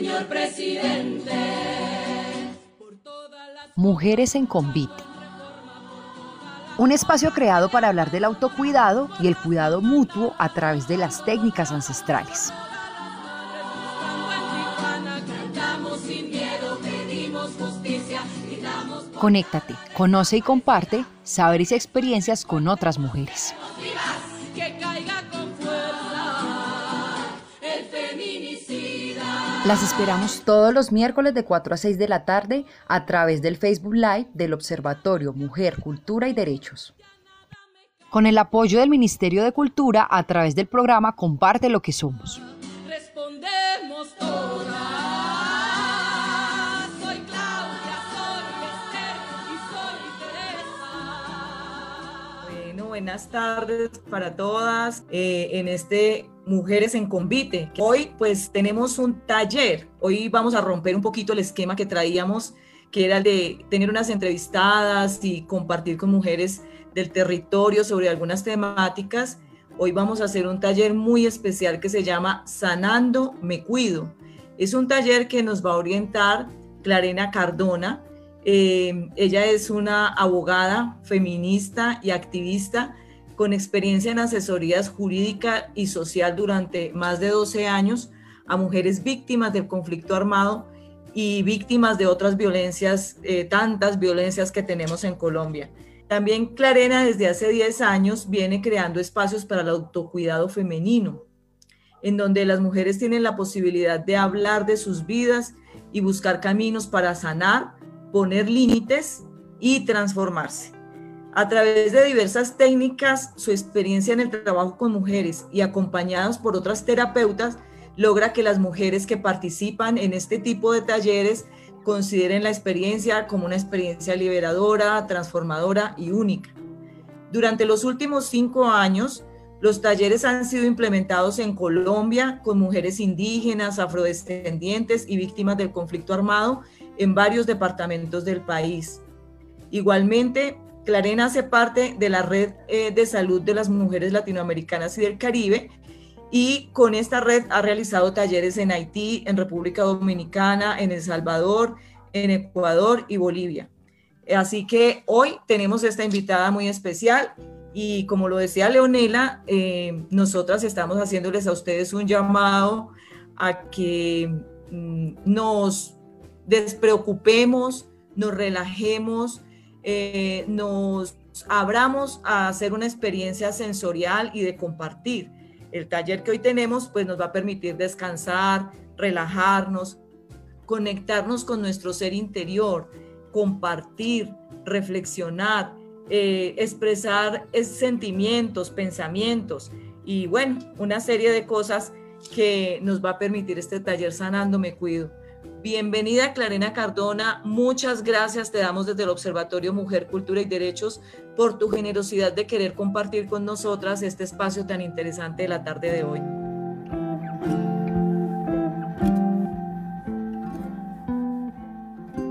señor presidente. Mujeres en Convite. Un espacio creado para hablar del autocuidado y el cuidado mutuo a través de las técnicas ancestrales. Conéctate, conoce y comparte saberes y experiencias con otras mujeres. Las esperamos todos los miércoles de 4 a 6 de la tarde a través del Facebook Live del Observatorio Mujer, Cultura y Derechos. Con el apoyo del Ministerio de Cultura a través del programa Comparte lo que somos. Respondemos buenas tardes para todas eh, en este Mujeres en Convite. Hoy pues tenemos un taller, hoy vamos a romper un poquito el esquema que traíamos, que era el de tener unas entrevistadas y compartir con mujeres del territorio sobre algunas temáticas. Hoy vamos a hacer un taller muy especial que se llama Sanando Me Cuido. Es un taller que nos va a orientar Clarena Cardona, eh, ella es una abogada feminista y activista con experiencia en asesorías jurídica y social durante más de 12 años a mujeres víctimas del conflicto armado y víctimas de otras violencias, eh, tantas violencias que tenemos en Colombia. También Clarena desde hace 10 años viene creando espacios para el autocuidado femenino, en donde las mujeres tienen la posibilidad de hablar de sus vidas y buscar caminos para sanar, poner límites y transformarse. A través de diversas técnicas, su experiencia en el trabajo con mujeres y acompañadas por otras terapeutas, logra que las mujeres que participan en este tipo de talleres consideren la experiencia como una experiencia liberadora, transformadora y única. Durante los últimos cinco años, los talleres han sido implementados en Colombia con mujeres indígenas, afrodescendientes y víctimas del conflicto armado en varios departamentos del país. Igualmente, Clarena hace parte de la red eh, de salud de las mujeres latinoamericanas y del Caribe y con esta red ha realizado talleres en Haití, en República Dominicana, en El Salvador, en Ecuador y Bolivia. Así que hoy tenemos esta invitada muy especial y como lo decía Leonela, eh, nosotras estamos haciéndoles a ustedes un llamado a que mm, nos despreocupemos, nos relajemos, eh, nos abramos a hacer una experiencia sensorial y de compartir. El taller que hoy tenemos pues nos va a permitir descansar, relajarnos, conectarnos con nuestro ser interior, compartir, reflexionar, eh, expresar sentimientos, pensamientos y bueno, una serie de cosas que nos va a permitir este taller Sanando Me Cuido. Bienvenida Clarena Cardona, muchas gracias te damos desde el Observatorio Mujer, Cultura y Derechos por tu generosidad de querer compartir con nosotras este espacio tan interesante de la tarde de hoy.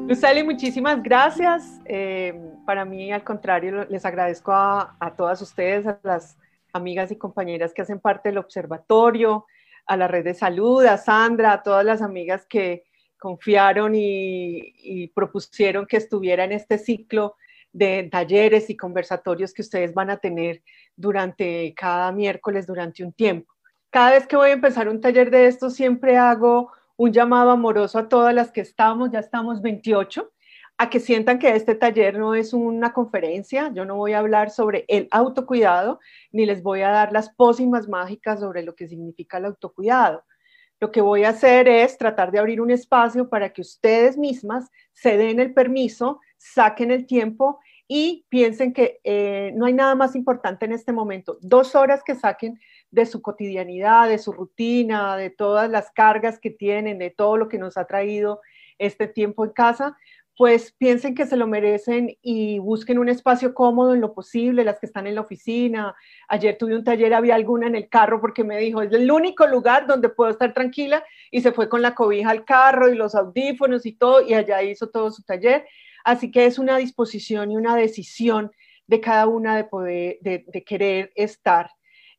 Luceli, muchísimas gracias. Eh, para mí, al contrario, les agradezco a, a todas ustedes, a las amigas y compañeras que hacen parte del observatorio, a la red de salud, a Sandra, a todas las amigas que, confiaron y, propusieron que estuviera en este ciclo de talleres y conversatorios que ustedes van a tener durante cada miércoles, durante un tiempo. Cada vez que voy a empezar un taller de esto, siempre hago un llamado amoroso a todas las que estamos, ya estamos 28, a que sientan que este taller no es una conferencia, yo no voy a hablar sobre el autocuidado, ni les voy a dar las pócimas mágicas sobre lo que significa el autocuidado. Lo que voy a hacer es tratar de abrir un espacio para que ustedes mismas se den el permiso, saquen el tiempo y piensen que eh, no hay nada más importante en este momento. Dos horas que saquen de su cotidianidad, de su rutina, de todas las cargas que tienen, de todo lo que nos ha traído este tiempo en casa, pues piensen que se lo merecen y busquen un espacio cómodo en lo posible, las que están en la oficina. Ayer tuve un taller, había alguna en el carro porque me dijo, es el único lugar donde puedo estar tranquila y se fue con la cobija al carro y los audífonos y todo y allá hizo todo su taller. Así que es una disposición y una decisión de cada una de poder, de, querer estar.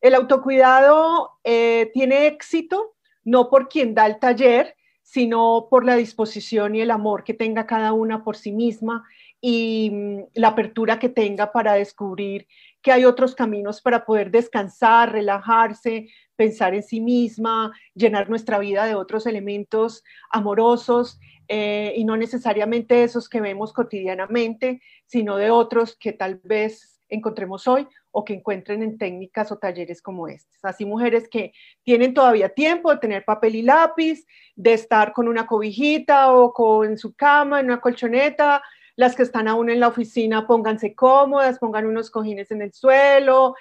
El autocuidado eh, tiene éxito no por quien da el taller, sino por la disposición y el amor que tenga cada una por sí misma y mm, la apertura que tenga para descubrir que hay otros caminos para poder descansar, relajarse, pensar en sí misma, llenar nuestra vida de otros elementos amorosos eh, y no necesariamente esos que vemos cotidianamente, sino de otros que tal vez encontremos hoy o que encuentren en técnicas o talleres como estos. Así mujeres que tienen todavía tiempo de tener papel y lápiz, de estar con una cobijita o con su cama, en una colchoneta, las que están aún en la oficina, pónganse cómodas, pongan unos cojines en el suelo.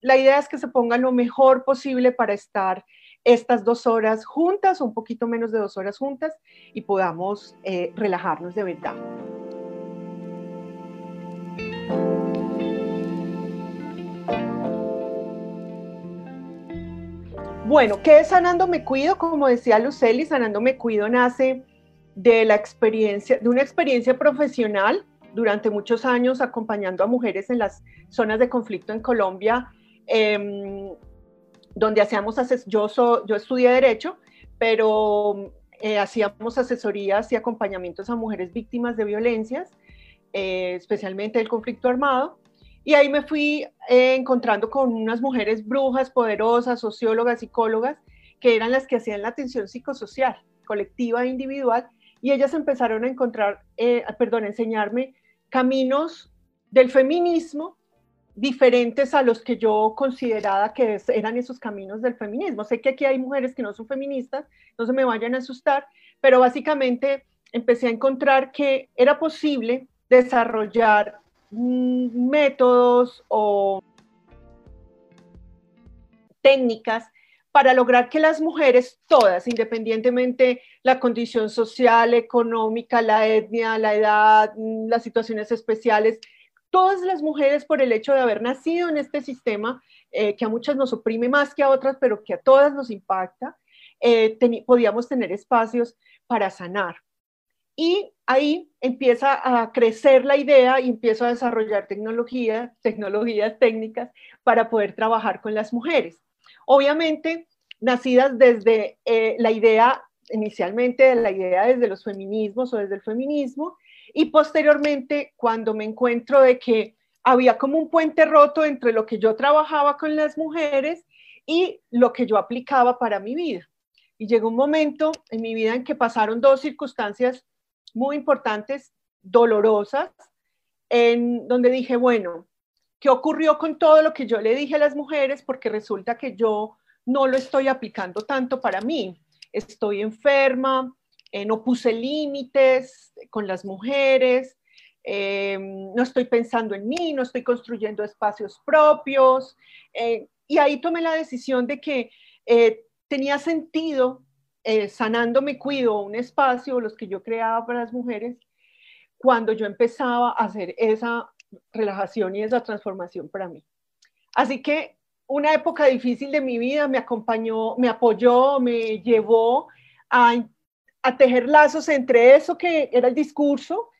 La idea es que se pongan lo mejor posible para estar estas dos horas juntas, un poquito menos de dos horas juntas, y podamos eh, relajarnos de verdad. Bueno, ¿qué es Sanando Me Cuido? Como decía Luceli, Sanando Me Cuido nace de la experiencia, de una experiencia profesional durante muchos años acompañando a mujeres en las zonas de conflicto en Colombia, em, donde hacíamos, yo, yo estudié Derecho, pero eh, hacíamos asesorías y acompañamientos a mujeres víctimas de violencias, eh, especialmente del conflicto armado. Y ahí me fui eh, encontrando con unas mujeres brujas, poderosas, sociólogas, psicólogas, que eran las que hacían la atención psicosocial, colectiva e individual, y ellas empezaron a encontrar, eh, perdón, a enseñarme caminos del feminismo diferentes a los que yo consideraba que eran esos caminos del feminismo. Sé que aquí hay mujeres que no son feministas, no se me vayan a asustar, pero básicamente empecé a encontrar que era posible desarrollar métodos o técnicas para lograr que las mujeres, todas, independientemente la condición social, económica, la etnia, la edad, mm, las situaciones especiales, todas las mujeres por el hecho de haber nacido en este sistema, eh, que a muchas nos oprime más que a otras, pero que a todas nos impacta, eh, podíamos tener espacios para sanar. Y ahí empieza a crecer la idea y empiezo a desarrollar tecnología, tecnologías técnicas para poder trabajar con las mujeres. Obviamente, nacidas desde eh, la idea, inicialmente de la idea desde los feminismos o desde el feminismo, y posteriormente cuando me encuentro de que había como un puente roto entre lo que yo trabajaba con las mujeres y lo que yo aplicaba para mi vida. Y llegó un momento en mi vida en que pasaron dos circunstancias muy importantes, dolorosas, en donde dije, bueno, ¿qué ocurrió con todo lo que yo le dije a las mujeres? Porque resulta que yo no lo estoy aplicando tanto para mí. Estoy enferma, eh, no puse límites con las mujeres, eh, no estoy pensando en mí, no estoy construyendo espacios propios. Eh, y ahí tomé la decisión de que tenía sentido eh, Sanando Me Cuido, un espacio, los que yo creaba para las mujeres, cuando yo empezaba a hacer esa relajación y esa transformación para mí. Así que una época difícil de mi vida me acompañó, me apoyó, me llevó a, a tejer lazos entre eso que era el discurso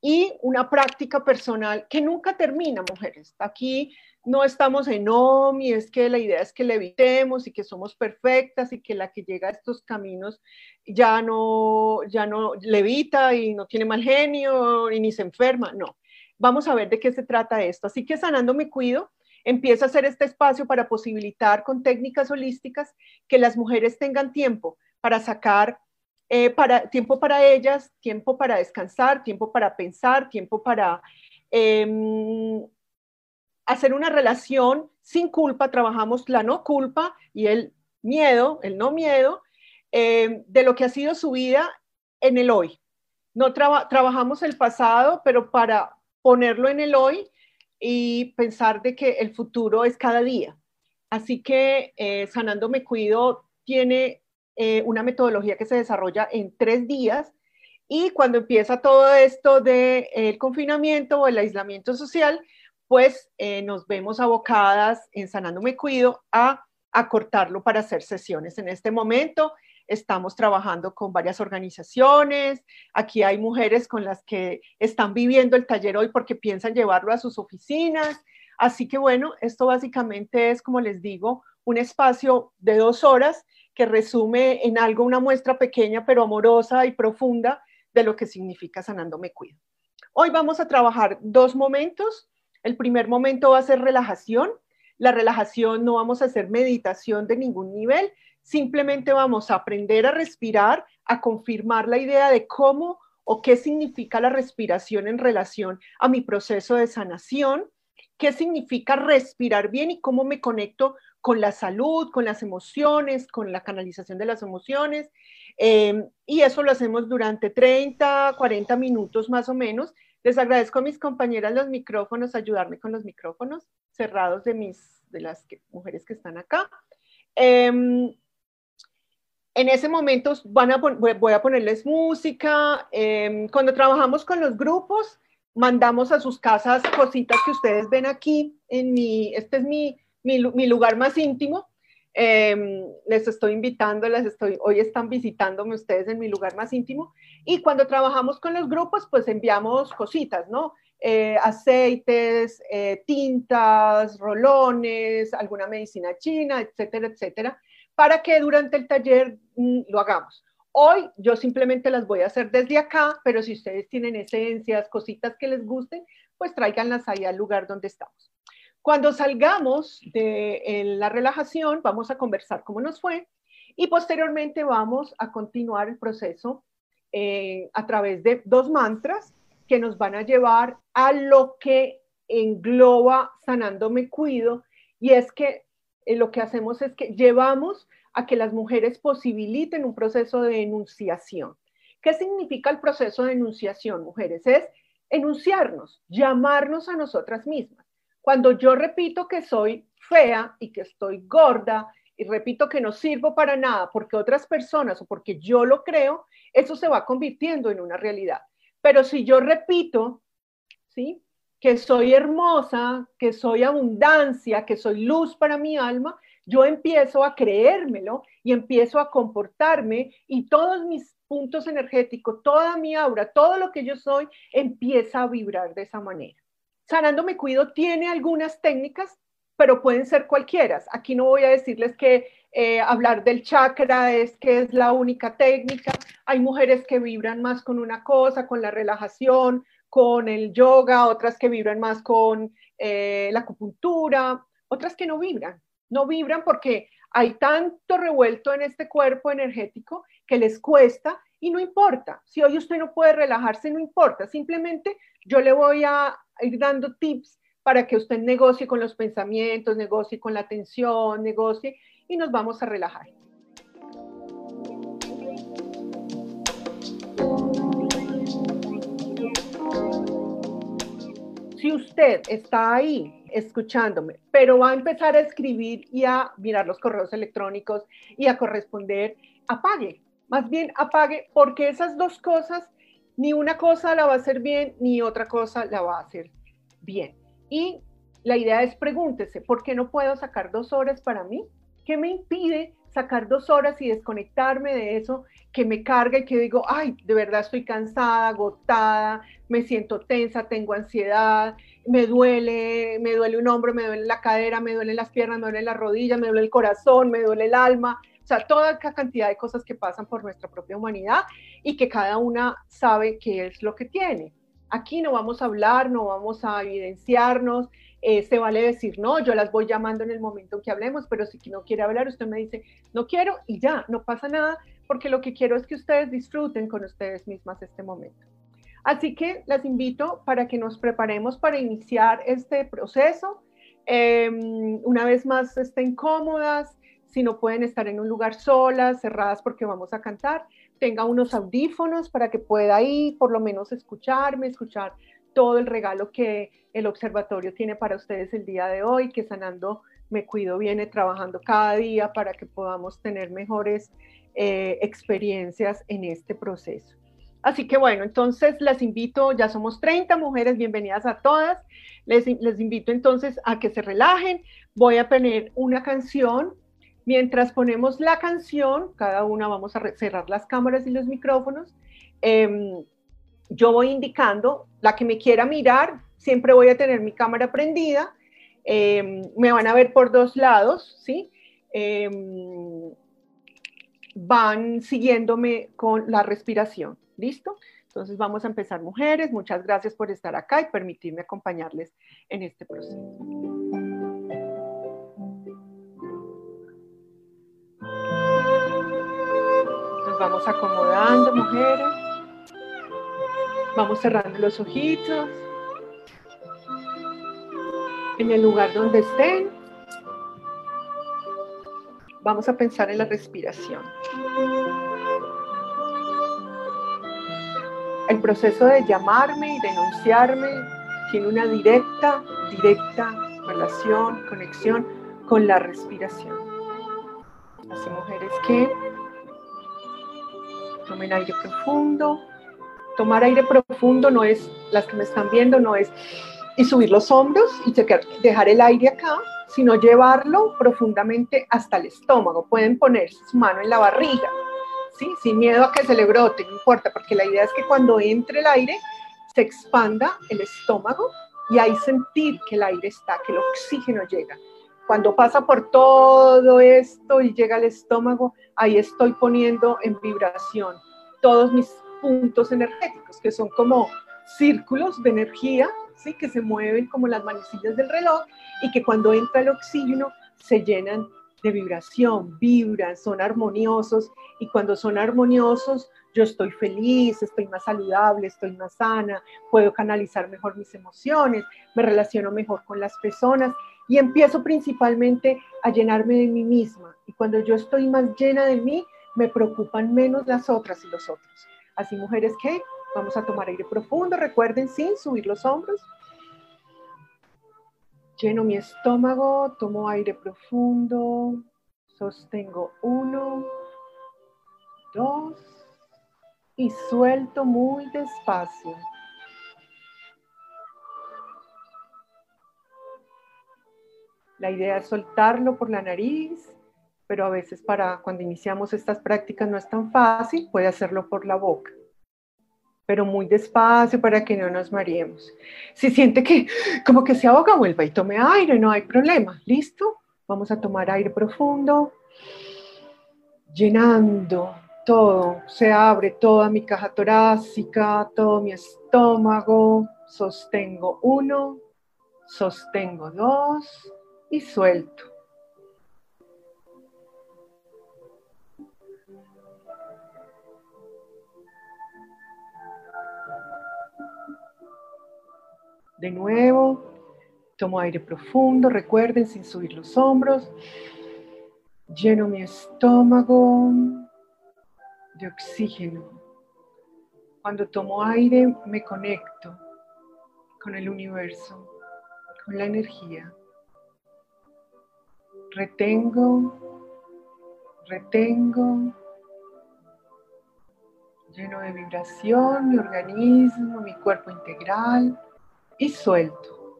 y una práctica personal que nunca termina, mujeres. Aquí no estamos en OMI, es que la idea es que le evitemos y que somos perfectas y que la que llega a estos caminos ya no, ya no levita y no tiene mal genio y ni se enferma. No, vamos a ver de qué se trata esto. Así que sanando me cuido, empiezo a hacer este espacio para posibilitar con técnicas holísticas que las mujeres tengan tiempo para sacar eh, para, tiempo para ellas, tiempo para descansar, tiempo para pensar, tiempo para em, hacer una relación sin culpa, trabajamos la no culpa y el miedo, el no miedo, eh, de lo que ha sido su vida en el hoy. No trabajamos el pasado, pero para ponerlo en el hoy y pensar de que el futuro es cada día. Así que eh, Sanando Me Cuido tiene eh, una metodología que se desarrolla en tres días Y cuando empieza todo esto del el confinamiento o el aislamiento social, pues eh, nos vemos abocadas en Sanando Me Cuido a acortarlo para hacer sesiones. En este momento estamos trabajando con varias organizaciones. Aquí hay mujeres con las que están viviendo el taller hoy porque piensan llevarlo a sus oficinas. Así que bueno, esto básicamente es, como les digo, un espacio de dos horas que resume en algo una muestra pequeña pero amorosa y profunda de lo que significa sanando me cuido. Hoy vamos a trabajar dos momentos. El primer momento va a ser relajación. La relajación no vamos a hacer meditación de ningún nivel, simplemente vamos a aprender a respirar, a confirmar la idea de cómo o qué significa la respiración en relación a mi proceso de sanación, qué significa respirar bien y cómo me conecto con la salud, con las emociones, con la canalización de las emociones. Em, y eso lo hacemos durante 30, 40 minutos más o menos. Les agradezco a mis compañeras los micrófonos, ayudarme con los micrófonos cerrados de, mis, de las mujeres que están acá. Em, en ese momento van a voy a ponerles música. Em, cuando trabajamos con los grupos, mandamos a sus casas cositas que ustedes ven aquí. En mi, este es mi, mi, lugar más íntimo. Em, les estoy invitando, les estoy, hoy están visitándome ustedes en mi lugar más íntimo. Y cuando trabajamos con los grupos, pues enviamos cositas, ¿no? Eh, aceites, eh, tintas, rolones, alguna medicina china, etcétera, etcétera para que durante el taller mm, lo hagamos. Hoy yo simplemente las voy a hacer desde acá, pero si ustedes tienen esencias, cositas que les gusten, pues tráiganlas ahí al lugar donde estamos. Cuando salgamos de la relajación, vamos a conversar cómo nos fue y posteriormente vamos a continuar el proceso eh, a través de dos mantras que nos van a llevar a lo que engloba sanando me cuido y es que eh, lo que hacemos es que llevamos a que las mujeres posibiliten un proceso de enunciación. ¿Qué significa el proceso de enunciación, mujeres? Es enunciarnos, llamarnos a nosotras mismas. Cuando yo repito que soy fea y que estoy gorda y repito que no sirvo para nada porque otras personas o porque yo lo creo, eso se va convirtiendo en una realidad. Pero si yo repito, ¿sí? que soy hermosa, que soy abundancia, que soy luz para mi alma, yo empiezo a creérmelo y empiezo a comportarme y todos mis puntos energéticos, toda mi aura, todo lo que yo soy, empieza a vibrar de esa manera. Sanando Me Cuido tiene algunas técnicas, pero pueden ser cualquiera. Aquí no voy a decirles que eh, hablar del chakra es que es la única técnica. Hay mujeres que vibran más con una cosa, con la relajación, con el yoga, otras que vibran más con eh, la acupuntura, otras que no vibran. No vibran porque hay tanto revuelto en este cuerpo energético que les cuesta y no importa. Si hoy usted no puede relajarse, no importa. Simplemente yo le voy a ir dando tips para que usted negocie con los pensamientos, negocie con la atención, negocie y nos vamos a relajar. si usted está ahí escuchándome, pero va a empezar a escribir y a mirar los correos electrónicos y a corresponder, apague, más bien apague, porque esas dos cosas, ni una cosa la va a hacer bien, ni otra cosa la va a hacer bien. Y la idea es pregúntese, ¿por qué no puedo sacar dos horas para mí? ¿Qué me impide sacar dos horas y desconectarme de eso que me carga y que digo, ay, de verdad estoy cansada, agotada, me siento tensa, tengo ansiedad, me duele, me duele un hombro, me duele la cadera, me duelen las piernas, me duele la rodilla, me duele el corazón, me duele el alma, o sea, toda cantidad de cosas que pasan por nuestra propia humanidad y que cada una sabe qué es lo que tiene. Aquí no vamos a hablar, no vamos a evidenciarnos, eh, se vale decir no, yo las voy llamando en el momento en que hablemos, pero si no quiere hablar, usted me dice no quiero y ya, no pasa nada, porque lo que quiero es que ustedes disfruten con ustedes mismas este momento. Así que las invito para que nos preparemos para iniciar este proceso. Em, una vez más, estén cómodas, si no pueden estar en un lugar solas, cerradas porque vamos a cantar, tenga unos audífonos para que pueda ahí por lo menos escucharme, escuchar todo el regalo que el observatorio tiene para ustedes el día de hoy, que Sanando Me Cuido viene trabajando cada día para que podamos tener mejores eh, experiencias en este proceso. Así que bueno, entonces les invito, ya somos 30 mujeres, bienvenidas a todas. Les, les invito entonces a que se relajen. Voy a poner una canción. Mientras ponemos la canción, cada una vamos a cerrar las cámaras y los micrófonos. Em, yo voy indicando, la que me quiera mirar, siempre voy a tener mi cámara prendida. Em, me van a ver por dos lados, ¿sí? Em, van siguiéndome con la respiración. ¿Listo? Entonces vamos a empezar, mujeres. Muchas gracias por estar acá y permitirme acompañarles en este proceso. Nos vamos acomodando, mujeres. Vamos cerrando los ojitos. En el lugar donde estén. Vamos a pensar en la respiración. El proceso de llamarme y denunciarme tiene una directa, directa relación, conexión con la respiración. Así mujeres que tomen aire profundo. Tomar aire profundo no es, las que me están viendo, no es y subir los hombros y dejar el aire acá, sino llevarlo profundamente hasta el estómago. Pueden poner su mano en la barriga sin miedo a que se le brote, no importa, porque la idea es que cuando entre el aire se expanda el estómago y ahí sentir que el aire está, que el oxígeno llega. Cuando pasa por todo esto y llega al estómago, ahí estoy poniendo en vibración todos mis puntos energéticos, que son como círculos de energía, ¿sí? que se mueven como las manecillas del reloj y que cuando entra el oxígeno se llenan de vibración, vibran, son armoniosos y cuando son armoniosos yo estoy feliz, estoy más saludable, estoy más sana, puedo canalizar mejor mis emociones, me relaciono mejor con las personas y empiezo principalmente a llenarme de mí misma y cuando yo estoy más llena de mí me preocupan menos las otras y los otros. Así mujeres que vamos a tomar aire profundo, recuerden sin subir los hombros Lleno mi estómago, tomo aire profundo, sostengo uno, dos y suelto muy despacio. La idea es soltarlo por la nariz, pero a veces para cuando iniciamos estas prácticas no es tan fácil, puede hacerlo por la boca pero muy despacio para que no nos mareemos. Si siente que como que se ahoga, vuelva y tome aire, no hay problema. ¿Listo? Vamos a tomar aire profundo, llenando todo, se abre toda mi caja torácica, todo mi estómago, sostengo uno, sostengo dos y suelto. De nuevo, tomo aire profundo, recuerden, sin subir los hombros. Lleno mi estómago de oxígeno. Cuando tomo aire me conecto con el universo, con la energía. Retengo, retengo, lleno de vibración mi organismo, mi cuerpo integral y suelto.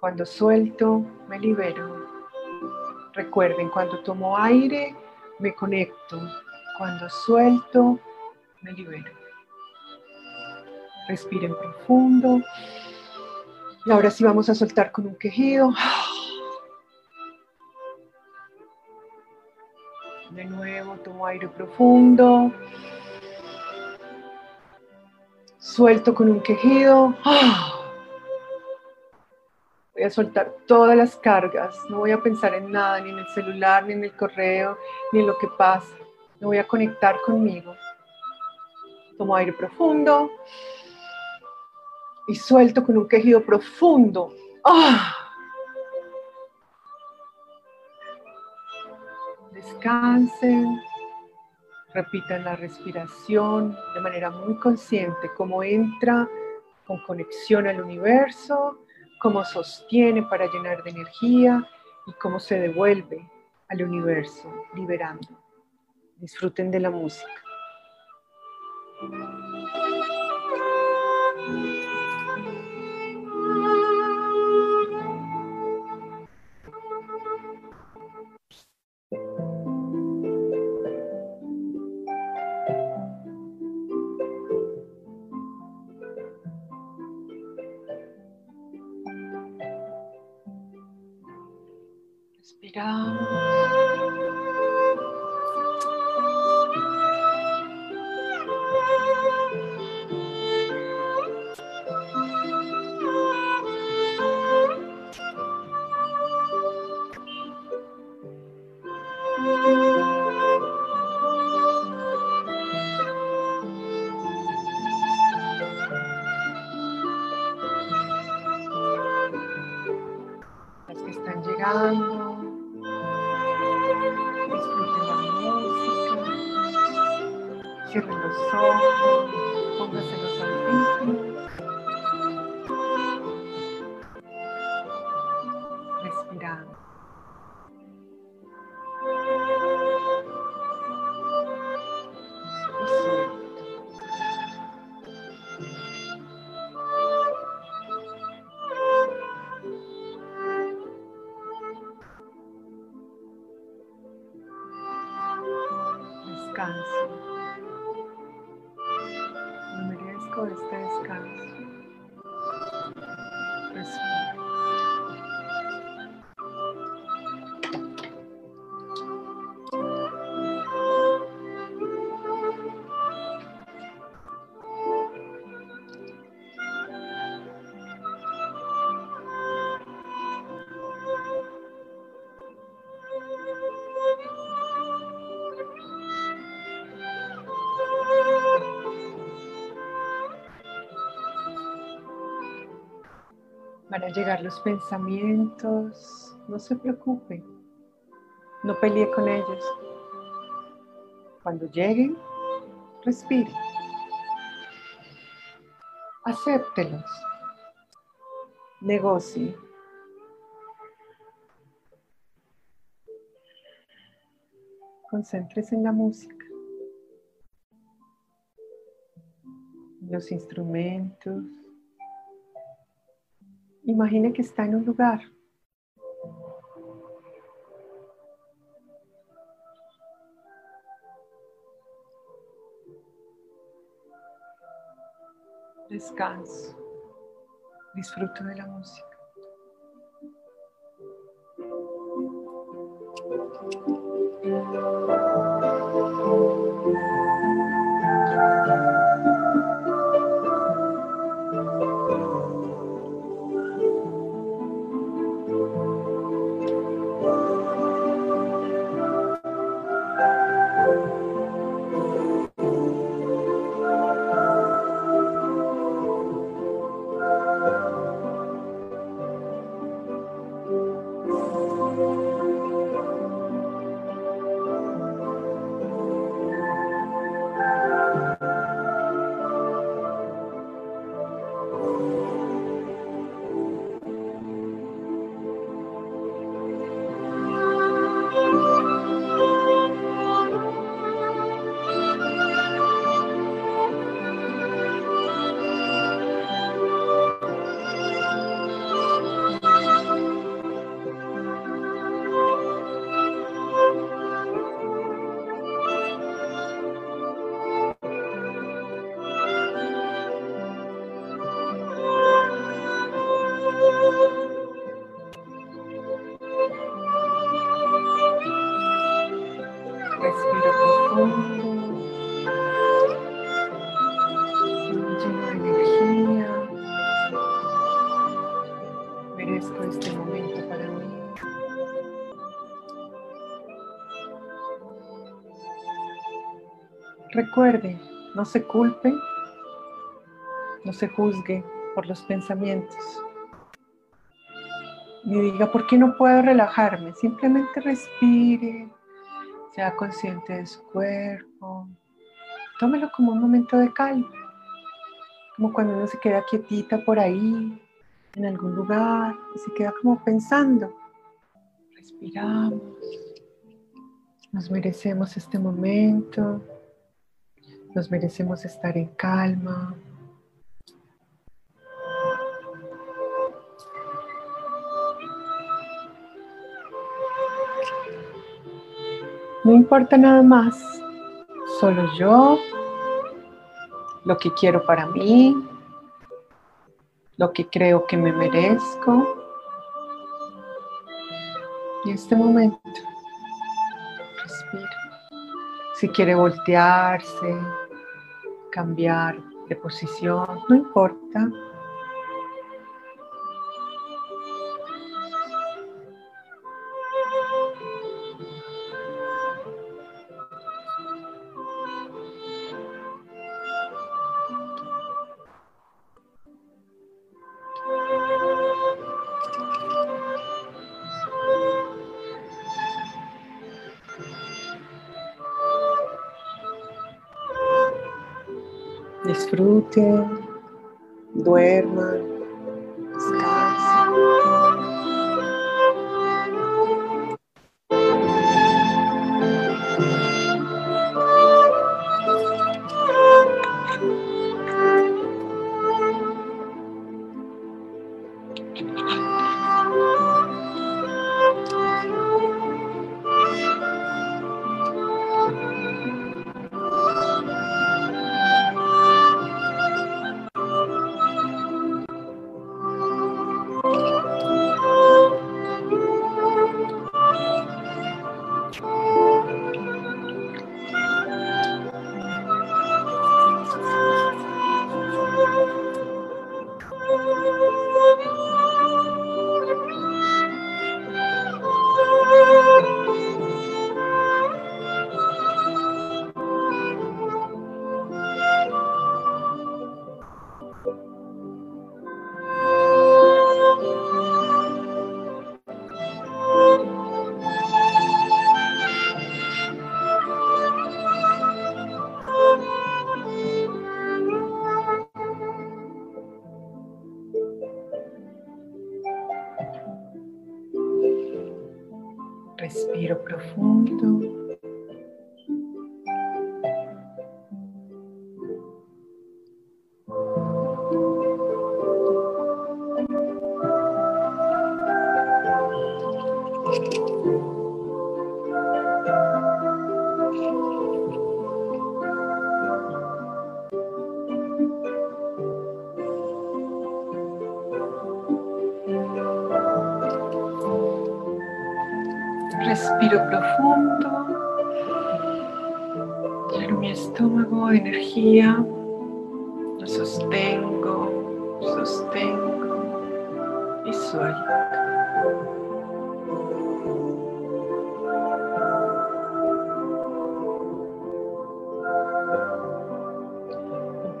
Cuando suelto, me libero. Recuerden, cuando tomo aire, me conecto. Cuando suelto, me libero. Respiren profundo. Y ahora sí vamos a soltar con un quejido. De nuevo, tomo aire profundo. Suelto con un quejido. Voy a soltar todas las cargas. No voy a pensar en nada, ni en el celular, ni en el correo, ni en lo que pasa. Me voy a conectar conmigo. Tomo aire profundo. Y suelto con un quejido profundo. Descansen. Repitan la respiración de manera muy consciente, cómo entra con conexión al universo, cómo sostiene para llenar de energía y cómo se devuelve al universo, liberando. Disfruten de la música. Llegar los pensamientos, no se preocupe, no pelee con ellos. Cuando lleguen, respire. Acéptelos. Negocie. Concéntrese en la música, los instrumentos, Imagine que está en un lugar. Descanso. Disfruto de la música. No se culpe, no se juzgue por los pensamientos. Ni diga, ¿por qué no puedo relajarme? Simplemente respire, sea consciente de su cuerpo. Tómelo como un momento de calma, como cuando uno se queda quietita por ahí, en algún lugar, y se queda como pensando. Respiramos, Nos merecemos este momento, nos merecemos estar en calma. No importa nada más, solo yo, lo que quiero para mí, lo que creo que me merezco. Y este momento, respira. Si quiere voltearse, cambiar de posición, no importa. Disfruten,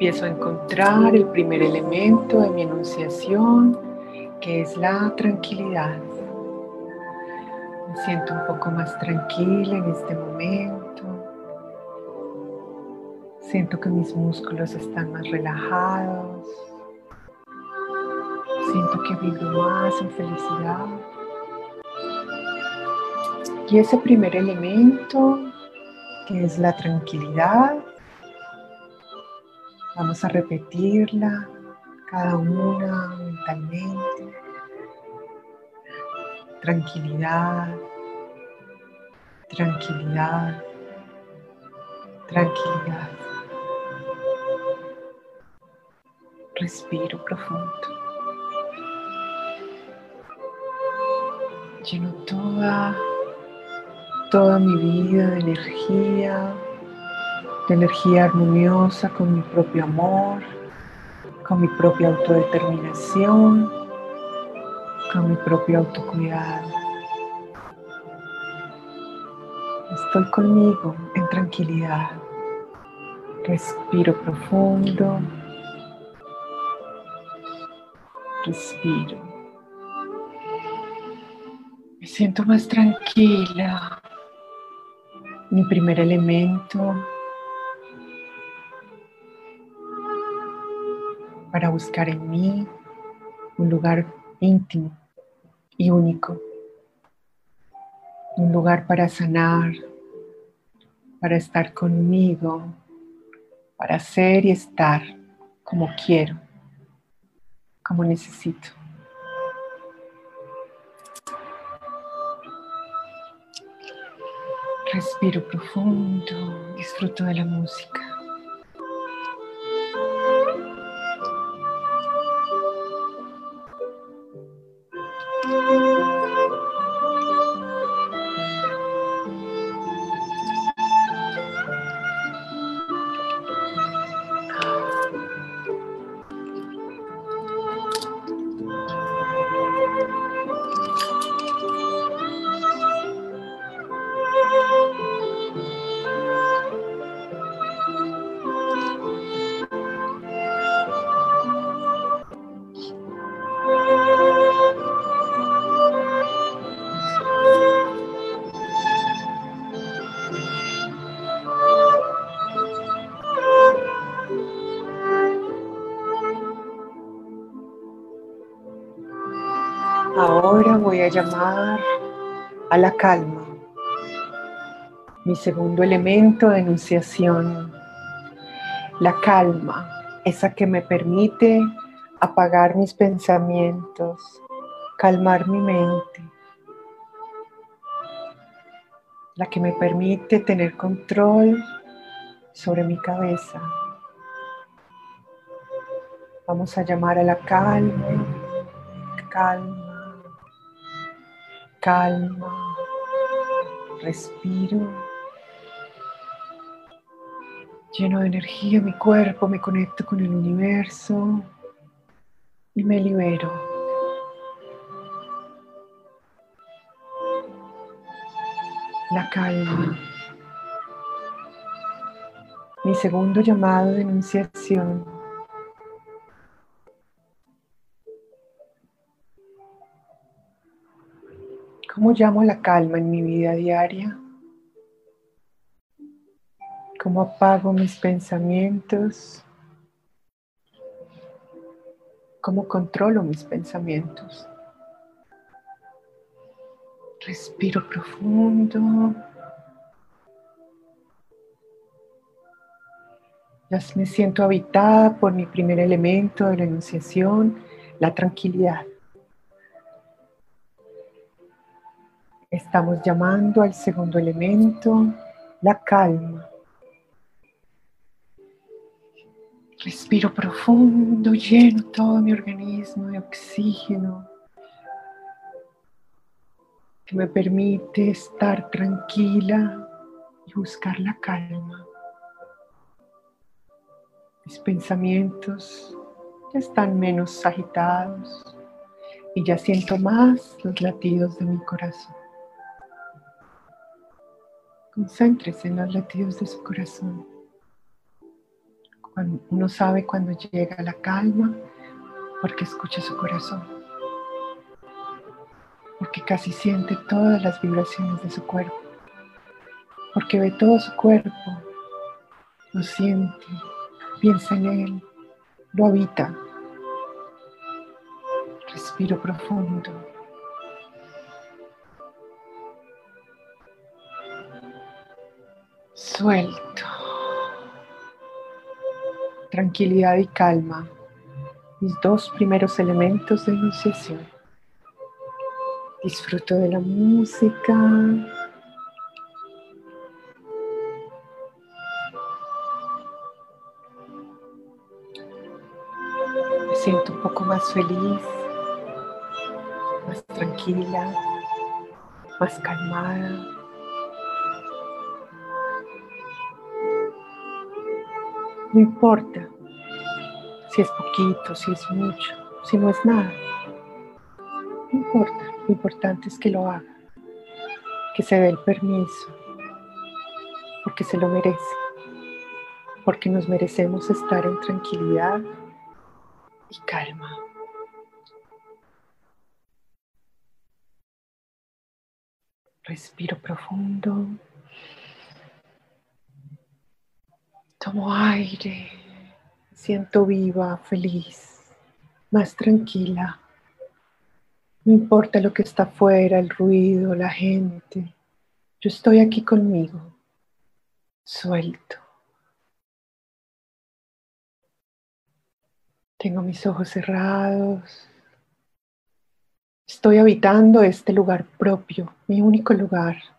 Empiezo a encontrar el primer elemento de mi enunciación, que es la tranquilidad. Me siento un poco más tranquila en este momento. Siento que mis músculos están más relajados. Siento que vivo más en felicidad. Y ese primer elemento, que es la tranquilidad, vamos a repetirla cada una mentalmente tranquilidad, tranquilidad, tranquilidad. Respiro profundo. Lleno toda, toda mi vida de energía, de energía armoniosa con mi propio amor, con mi propia autodeterminación con mi propio autocuidado. Estoy conmigo en tranquilidad. Respiro profundo. Respiro. Me siento más tranquila. Mi primer elemento para buscar en mí un lugar íntimo y único. Un lugar para sanar, para estar conmigo, para ser y estar como quiero, como necesito. Respiro profundo, disfruto de la música. Llamar a la calma, mi segundo elemento de enunciación. La calma, esa que me permite apagar mis pensamientos, calmar mi mente, la que me permite tener control sobre mi cabeza. Vamos a llamar a la calma, calma calma, respiro, lleno de energía mi cuerpo, me conecto con el universo y me libero. La calma. Mi segundo llamado de enunciación ¿Cómo llamo la calma en mi vida diaria? ¿Cómo apago mis pensamientos? ¿Cómo controlo mis pensamientos? Respiro profundo. Ya me siento habitada por mi primer elemento de la enunciación, la tranquilidad. Estamos llamando al segundo elemento, la calma. Respiro profundo, lleno todo mi organismo de oxígeno que me permite estar tranquila y buscar la calma. Mis pensamientos ya están menos agitados y ya siento más los latidos de mi corazón. Concéntrese en los latidos de su corazón. uno sabe cuando llega la calma porque escucha su corazón. Porque casi siente todas las vibraciones de su cuerpo. Porque ve todo su cuerpo. Lo siente. Piensa en él. Lo habita. Respiro profundo. Suelto. Tranquilidad y calma. Mis dos primeros elementos de iniciación. Disfruto de la música. Me siento un poco más feliz, más tranquila, más calmada. No importa si es poquito, si es mucho, si no es nada. No importa, lo importante es que lo haga, que se dé el permiso, porque se lo merece, porque nos merecemos estar en tranquilidad y calma. Respiro profundo. Tomo aire, siento viva, feliz, más tranquila. No importa lo que está afuera, el ruido, la gente. Yo estoy aquí conmigo. Suelto. Tengo mis ojos cerrados. Estoy habitando este lugar propio, mi único lugar.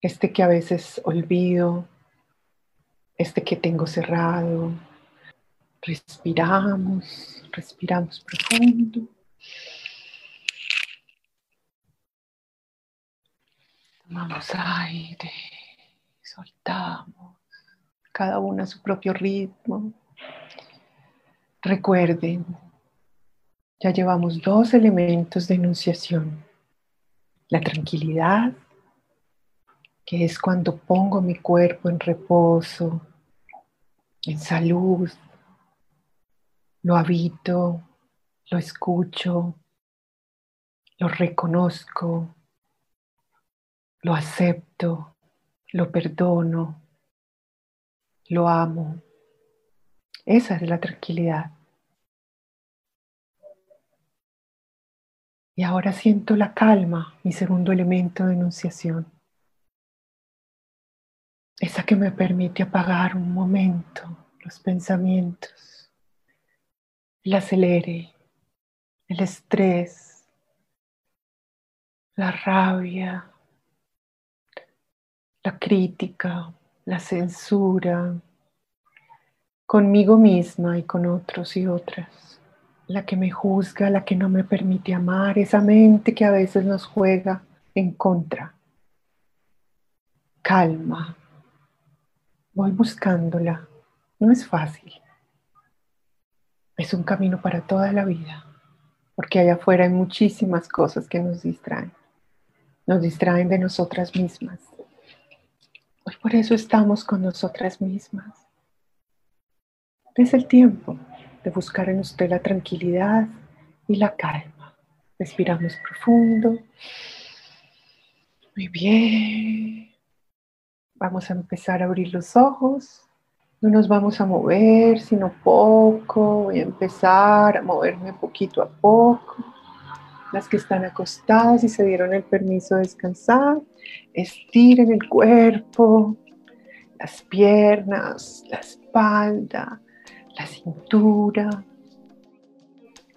Este que a veces olvido, este que tengo cerrado. Respiramos, respiramos profundo. Tomamos aire, soltamos, cada uno a su propio ritmo. Recuerden, ya llevamos dos elementos de enunciación. La tranquilidad, que es cuando pongo mi cuerpo en reposo, en salud, lo habito, lo escucho, lo reconozco, lo acepto, lo perdono, lo amo. Esa es la tranquilidad. Y ahora siento la calma, mi segundo elemento de enunciación. Esa que me permite apagar un momento los pensamientos, el acelere, el estrés, la rabia, la crítica, la censura, conmigo misma y con otros y otras. La que me juzga, la que no me permite amar, esa mente que a veces nos juega en contra. Calma. Voy buscándola. No es fácil. Es un camino para toda la vida, porque allá afuera hay muchísimas cosas que nos distraen. Nos distraen de nosotras mismas. Hoy por eso estamos con nosotras mismas es el tiempo de buscar en usted la tranquilidad y la calma. Respiramos profundo. Muy bien. Vamos a empezar a abrir los ojos. No nos vamos a mover, sino poco. Voy a empezar a moverme poquito a poco. Las que están acostadas y se dieron el permiso de descansar, estiren el cuerpo, las piernas, la espalda, la cintura.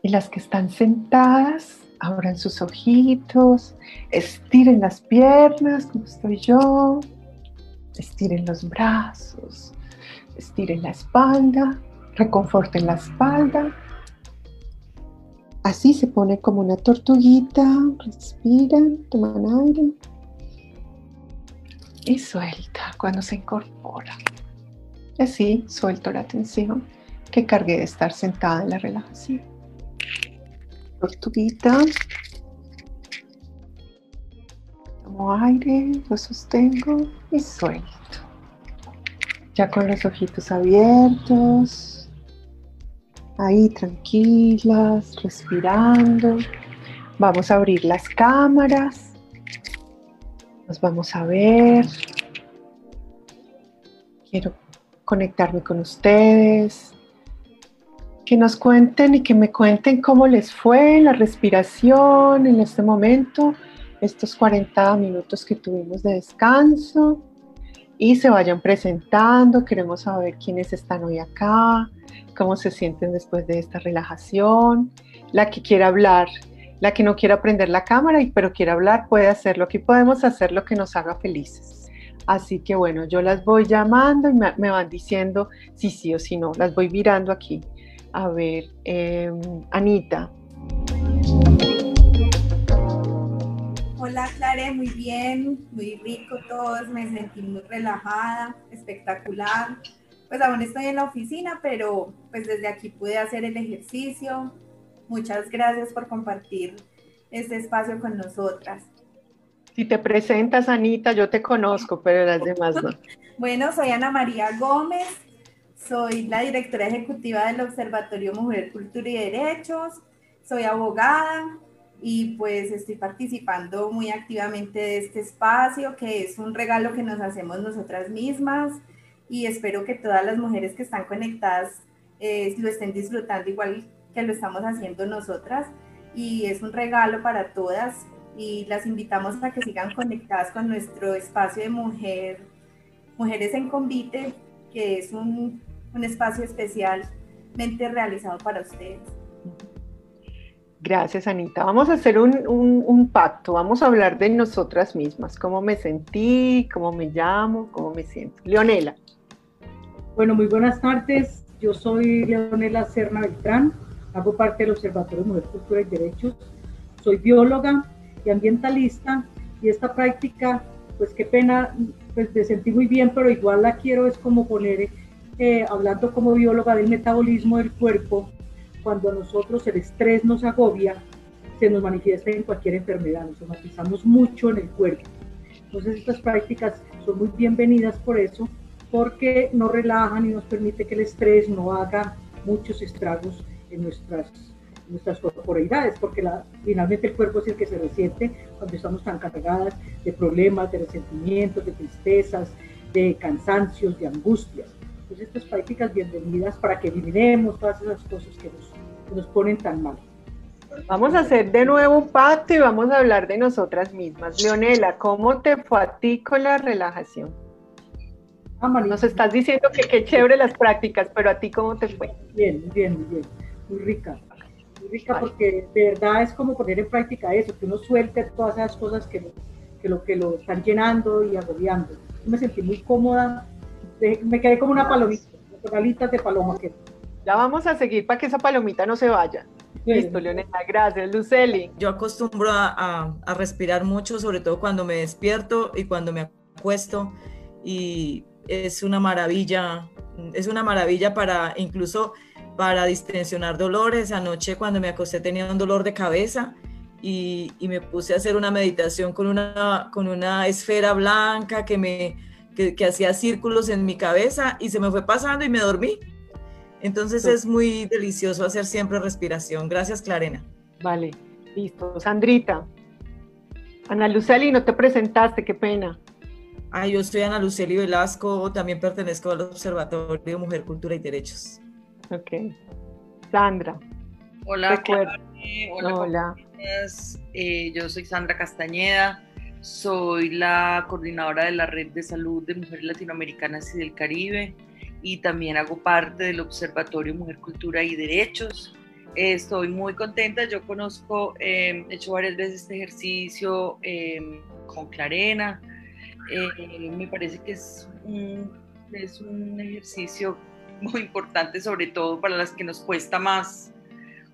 Y las que están sentadas, abran sus ojitos, estiren las piernas como estoy yo, estiren los brazos, estiren la espalda, reconforten la espalda. Así se pone como una tortuguita, respiran, toman aire y suelta cuando se incorpora. Así suelto la tensión que cargué de estar sentada en la relajación. Tortuguita. Tomo aire, lo sostengo y suelto. Ya con los ojitos abiertos, ahí tranquilas, respirando. Vamos a abrir las cámaras. Nos vamos a ver. Quiero conectarme con ustedes, que nos cuenten y que me cuenten cómo les fue la respiración en este momento, estos 40 minutos que tuvimos de descanso y se vayan presentando. Queremos saber quiénes están hoy acá, cómo se sienten después de esta relajación. La que quiera hablar, la que no quiera prender la cámara, pero quiera hablar, puede hacerlo. Aquí podemos hacer lo que nos haga felices. Así que bueno, yo las voy llamando y me, van diciendo si sí o si no. Las voy virando aquí. A ver, em, Anita. Hola, Clare, muy bien, muy rico todos, me sentí muy relajada, espectacular. Pues aún estoy en la oficina, pero pues desde aquí pude hacer el ejercicio. Muchas gracias por compartir este espacio con nosotras. Si te presentas, Anita, yo te conozco, pero las demás no. bueno, soy Ana María Gómez, soy la directora ejecutiva del Observatorio Mujer, Cultura y Derechos, soy abogada y pues estoy participando muy activamente de este espacio, que es un regalo que nos hacemos nosotras mismas y espero que todas las mujeres que están conectadas eh, lo estén disfrutando igual que lo estamos haciendo nosotras y es un regalo para todas y las invitamos a que sigan conectadas con nuestro espacio de mujer, Mujeres en Convite, que es un, un espacio especialmente realizado para ustedes. Gracias, Anita. Vamos a hacer un, un, pacto, vamos a hablar de nosotras mismas, cómo me sentí, cómo me llamo, cómo me siento. Leonela. Bueno, muy buenas tardes. Yo soy Leonela Serna Beltrán, hago parte del Observatorio de Mujer, Cultura y Derechos. Soy bióloga y ambientalista y esta práctica, pues qué pena, pues me sentí muy bien, pero igual la quiero es como poner, eh, hablando como bióloga del metabolismo del cuerpo, cuando a nosotros el estrés nos agobia, se nos manifiesta en cualquier enfermedad, nos somatizamos mucho en el cuerpo. Entonces estas prácticas son muy bienvenidas por eso, porque nos relajan y nos permite que el estrés no haga muchos estragos en nuestras, nuestras corporeidades, porque finalmente el cuerpo es el que se resiente cuando estamos tan cargadas de problemas, de resentimientos, de tristezas, de cansancios, de angustias. Estas prácticas bienvenidas para que eliminemos todas esas cosas que nos, nos ponen tan mal. Vamos a hacer de nuevo un pacto y vamos a hablar de nosotras mismas. Leonela, ¿cómo te fue a ti con la relajación? Ah, nos estás diciendo que qué chévere las prácticas, pero a ti cómo te fue? Bien, bien, bien, muy rica. Muy rica porque de verdad es como poner en práctica eso, que uno suelte todas esas cosas que, que lo que lo están llenando y agobiando. Yo me sentí muy cómoda, me quedé como una palomita, con alitas de paloma. Que... Ya vamos a seguir para que esa palomita no se vaya. Listo, Leonela, gracias. Luceli. Yo acostumbro a, a, respirar mucho, sobre todo cuando me despierto y cuando me acuesto. Y es una maravilla, es una maravilla para incluso para distensionar dolores. Anoche cuando me acosté tenía un dolor de cabeza y, y me puse a hacer una meditación con una, con una esfera blanca que me que, hacía círculos en mi cabeza y se me fue pasando y me dormí. Entonces es muy delicioso hacer siempre respiración. Gracias, Clarena. Vale, listo. Sandrita. Ana Luceli, no te presentaste, qué pena. Ah, yo soy Ana Luceli Velasco, también pertenezco al Observatorio de Mujer, Cultura y Derechos. Ok. Sandra. Hola, hola. hola. Eh, yo soy Sandra Castañeda soy la coordinadora de la Red de Salud de Mujeres Latinoamericanas y del Caribe y también hago parte del Observatorio Mujer, Cultura y Derechos. Estoy muy contenta, yo conozco, em, he hecho varias veces este ejercicio em, con Clarena, eh, me parece que es un, es un ejercicio muy importante, sobre todo para las que nos cuesta más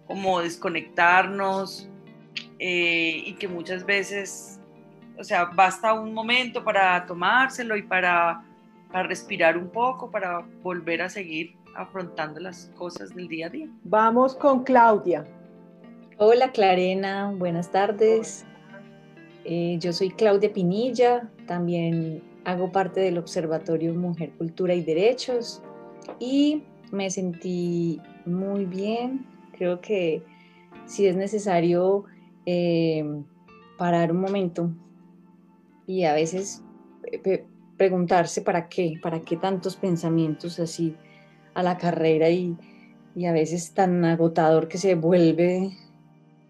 como desconectarnos eh, y que muchas veces o sea, basta un momento para tomárselo y para, respirar un poco, para volver a seguir afrontando las cosas del día a día. Vamos con Claudia. Hola Clarena, buenas tardes. Eh, yo soy Claudia Pinilla, también hago parte del Observatorio Mujer, Cultura y Derechos y me sentí muy bien. Creo que si es necesario eh, parar un momento y a veces eh, preguntarse para qué, para qué tantos pensamientos así a la carrera y, a veces tan agotador que se vuelve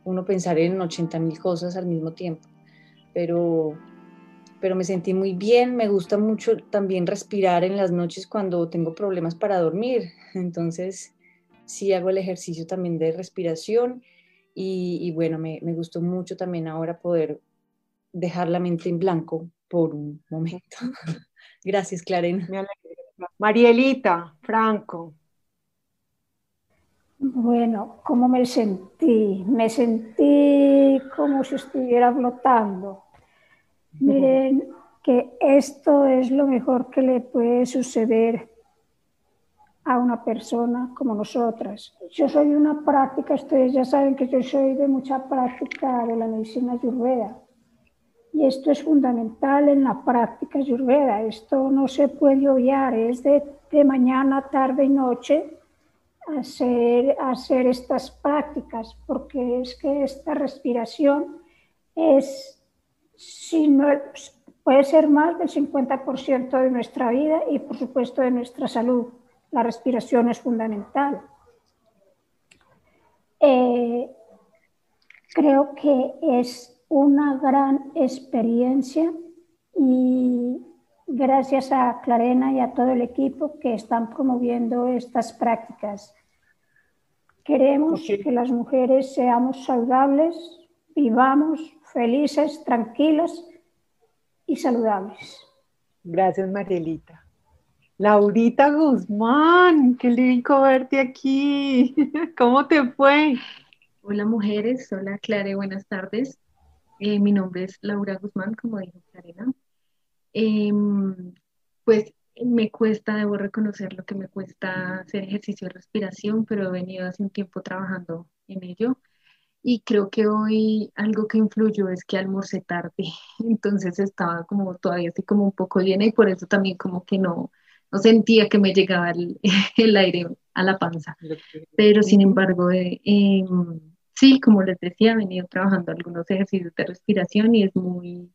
uno pensar en 80 mil cosas al mismo tiempo. Pero, pero me sentí muy bien, me gusta mucho también respirar en las noches cuando tengo problemas para dormir. Entonces, sí hago el ejercicio también de respiración y, bueno, me, me, gustó mucho también ahora poder dejar la mente en blanco por un momento. Gracias, Clarena. Marielita, Franco. Bueno, ¿cómo me sentí? Me sentí como si estuviera flotando. Miren que esto es lo mejor que le puede suceder a una persona como nosotras. Yo soy una práctica, ustedes ya saben que yo soy de mucha práctica de la medicina ayurveda. Y esto es fundamental en la práctica ayurveda. Esto no se puede obviar, es de, de mañana, tarde y noche hacer, hacer estas prácticas, porque es que esta respiración es, si no, puede ser más del 50% de nuestra vida y por supuesto de nuestra salud. La respiración es fundamental. Eh, creo que es una gran experiencia y gracias a Clarena y a todo el equipo que están promoviendo estas prácticas. Queremos que las mujeres seamos saludables, vivamos felices, tranquilas y saludables. Gracias, Marielita. Laurita Guzmán, qué lindo verte aquí. ¿Cómo te fue? Hola mujeres, hola Clara, buenas tardes. Eh, mi nombre es Laura Guzmán, como dijo Clarena. Em, pues me cuesta, debo reconocer lo que me cuesta hacer ejercicio de respiración, pero he venido hace un tiempo trabajando en ello. Y creo que hoy algo que influyó es que almorcé tarde, entonces estaba como todavía así como un poco llena y por eso también como que no, no sentía que me llegaba el, el aire a la panza. Pero sin embargo, eh, em, sí, como les decía, he venido trabajando algunos ejercicios de respiración y es muy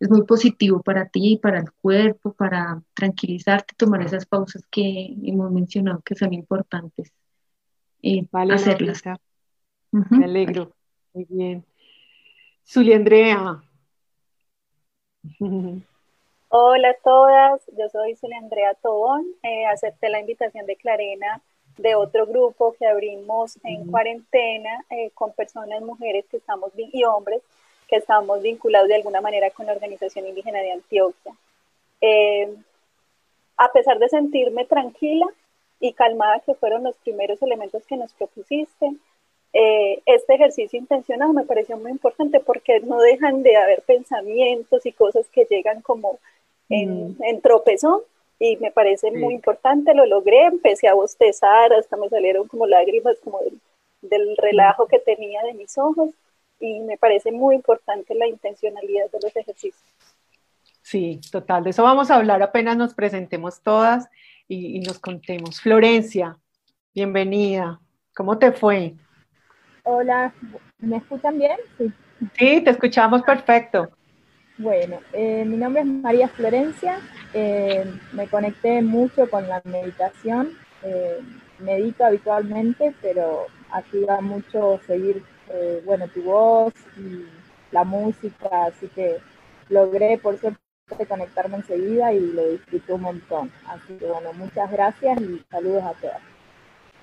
es muy positivo para ti y para el cuerpo, para tranquilizarte, tomar esas pausas que hemos mencionado que son importantes. Eh, vale, hacerlas. Me alegro. Muy bien. Zulia Andrea. Hola a todas, yo soy Zulia Andrea Tobón. Eh, acepté la invitación de Clarena de otro grupo que abrimos en cuarentena eh, con personas, mujeres que estamos y hombres que estamos vinculados de alguna manera con la Organización Indígena de Antioquia. Eh, a pesar de sentirme tranquila y calmada, que fueron los primeros elementos que nos propusiste, eh, este ejercicio intencionado me pareció muy importante porque no dejan de haber pensamientos y cosas que llegan como en, mm. en tropezón y me parece muy importante, lo logré, empecé a bostezar, hasta me salieron como lágrimas como del, del relajo que tenía de mis ojos y me parece muy importante la intencionalidad de los ejercicios. Sí, total, de eso vamos a hablar apenas nos presentemos todas y, nos contemos. Florencia, bienvenida, ¿cómo te fue? Hola, ¿me escuchan bien? Sí, sí te escuchamos perfecto. Bueno, eh, mi nombre es María Florencia, eh, me conecté mucho con la meditación, eh, medito habitualmente, pero ayuda mucho seguir eh, bueno, tu voz y la música, así que logré por suerte conectarme enseguida y lo disfruté un montón. Así que bueno, muchas gracias y saludos a todas.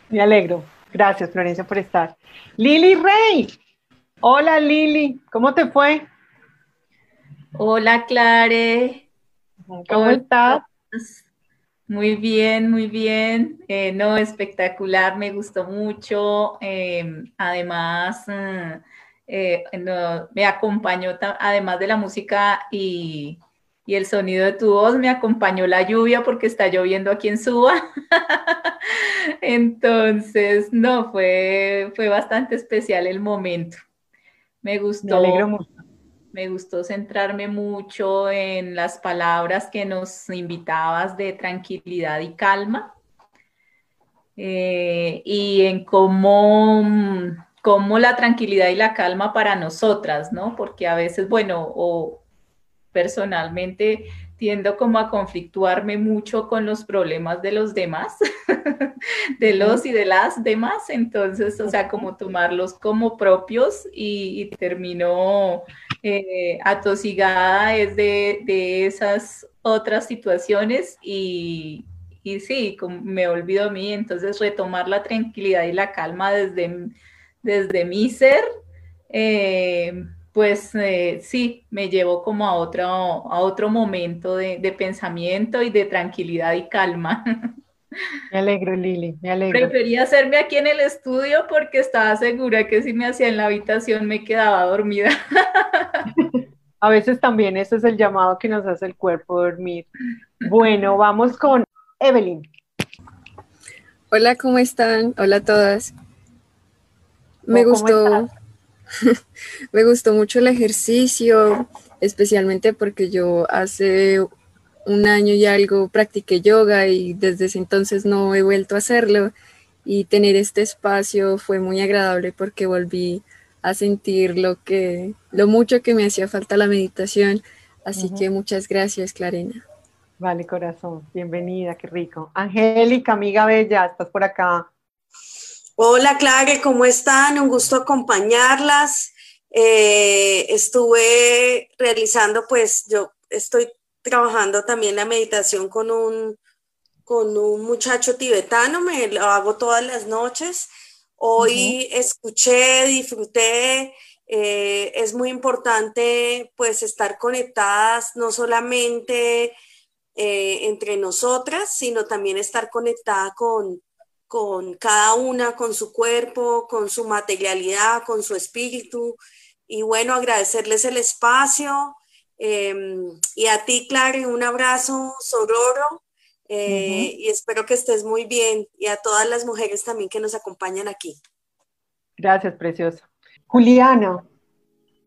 Me alegro. Gracias, Florencia, por estar. Lili Rey. Hola, Lili. ¿Cómo te fue? Hola, Clare. ¿Cómo estás? Muy bien, muy bien. Eh, no, espectacular, me gustó mucho. Em, además, mm, eh, me acompañó, además de la música y, el sonido de tu voz, me acompañó la lluvia porque está lloviendo aquí en Suba. Entonces, no, fue, fue bastante especial el momento. Me gustó. Me alegro mucho me gustó centrarme mucho en las palabras que nos invitabas de tranquilidad y calma eh, y en cómo, cómo, la tranquilidad y la calma para nosotras, ¿no? Porque a veces, bueno, o personalmente tiendo como a conflictuarme mucho con los problemas de los demás, de los y de las demás, entonces, o sea, como tomarlos como propios y, termino eh, atosigada es de, esas otras situaciones y, y sí, me olvido a mí, entonces retomar la tranquilidad y la calma desde, desde mi ser. Eh, pues eh, sí, me llevó como a otro, a otro momento de, pensamiento y de tranquilidad y calma. Me alegro, Lili, me alegro. Prefería hacerme aquí en el estudio porque estaba segura que si me hacía en la habitación me quedaba dormida. A veces también ese es el llamado que nos hace el cuerpo dormir. Bueno, vamos con Evelyn. Hola, ¿cómo están? Hola a todas. Me gustó. me gustó mucho el ejercicio, especialmente porque yo hace un año y algo practiqué yoga y desde ese entonces no he vuelto a hacerlo y tener este espacio fue muy agradable porque volví a sentir lo que lo mucho que me hacía falta la meditación, así que muchas gracias, Clarena. Vale, corazón, bienvenida, qué rico. Angélica, amiga bella, estás por acá. Hola, Clare, ¿cómo están? Un gusto acompañarlas. eh, estuve realizando, pues yo estoy trabajando también la meditación con un, con un muchacho tibetano, me lo hago todas las noches. Hoy escuché, disfruté, eh, es muy importante pues estar conectadas no solamente eh, entre nosotras, sino también estar conectada con, con cada una, con su cuerpo, con su materialidad, con su espíritu. Y bueno, agradecerles el espacio. Em, y a ti, Clara, un abrazo sororo. Eh, y espero que estés muy bien. Y a todas las mujeres también que nos acompañan aquí. Gracias, preciosa. Juliana.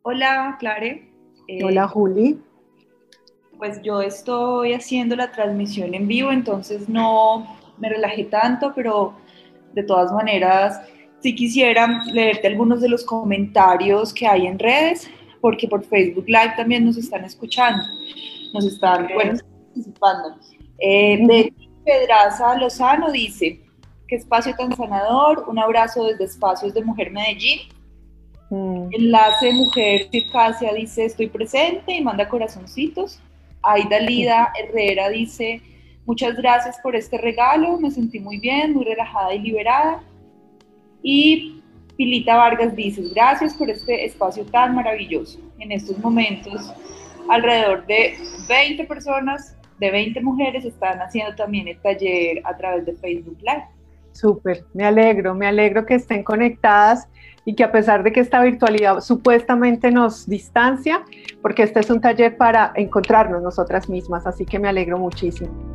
Hola, Clare. Hola, Juli pues yo estoy haciendo la transmisión en vivo, entonces no me relajé tanto, pero de todas maneras sí quisiera leerte algunos de los comentarios que hay en redes, porque por Facebook Live también nos están escuchando, nos están participando. Eh, de Pedraza Lozano dice, qué espacio tan sanador, un abrazo desde Espacios de Mujer Medellín. Mm. Enlace Mujer Circasia dice, estoy presente y manda corazoncitos. Aida Lida Herrera dice, muchas gracias por este regalo, me sentí muy bien, muy relajada y liberada. Y Pilita Vargas dice, gracias por este espacio tan maravilloso. En estos momentos, alrededor de 20 personas, de 20 mujeres, están haciendo también el taller a través de Facebook Live. Súper, me alegro, me alegro que estén conectadas y que a pesar de que esta virtualidad supuestamente nos distancia, porque este es un taller para encontrarnos nosotras mismas, así que me alegro muchísimo.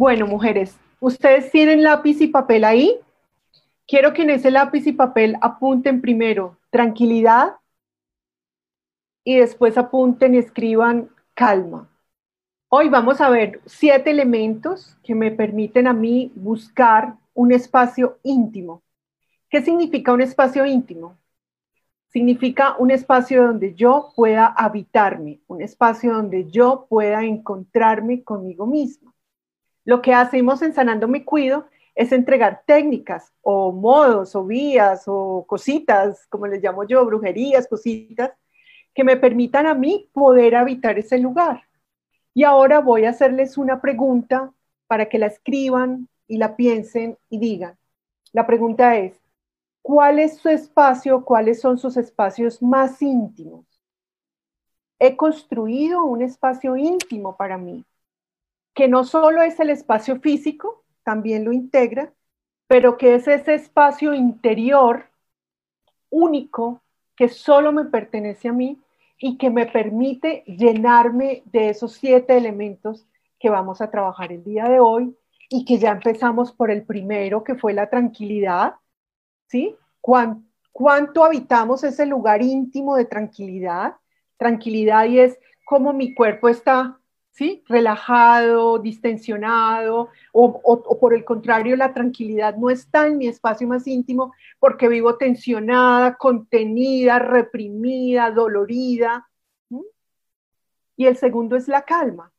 Bueno, mujeres, ¿ustedes tienen lápiz y papel ahí? Quiero que en ese lápiz y papel apunten primero tranquilidad y después apunten y escriban calma. Hoy vamos a ver siete elementos que me permiten a mí buscar un espacio íntimo. ¿Qué significa un espacio íntimo? Significa un espacio donde yo pueda habitarme, un espacio donde yo pueda encontrarme conmigo misma. Lo que hacemos en Sanando Me Cuido es entregar técnicas o modos o vías o cositas, como les llamo yo, brujerías, cositas, que me permitan a mí poder habitar ese lugar. Y ahora voy a hacerles una pregunta para que la escriban y la piensen y digan. La pregunta es, ¿cuál es su espacio? ¿Cuáles son sus espacios más íntimos? He construido un espacio íntimo para mí, que no solo es el espacio físico, también lo integra, pero que es ese espacio interior único que solo me pertenece a mí y que me permite llenarme de esos siete elementos que vamos a trabajar el día de hoy y que ya empezamos por el primero, que fue la tranquilidad, ¿sí? ¿Cuánto, habitamos ese lugar íntimo de tranquilidad? Tranquilidad y es cómo mi cuerpo está ¿sí? relajado, distensionado, o, por el contrario, la tranquilidad no está en mi espacio más íntimo porque vivo tensionada, contenida, reprimida, dolorida. Y el segundo es la calma.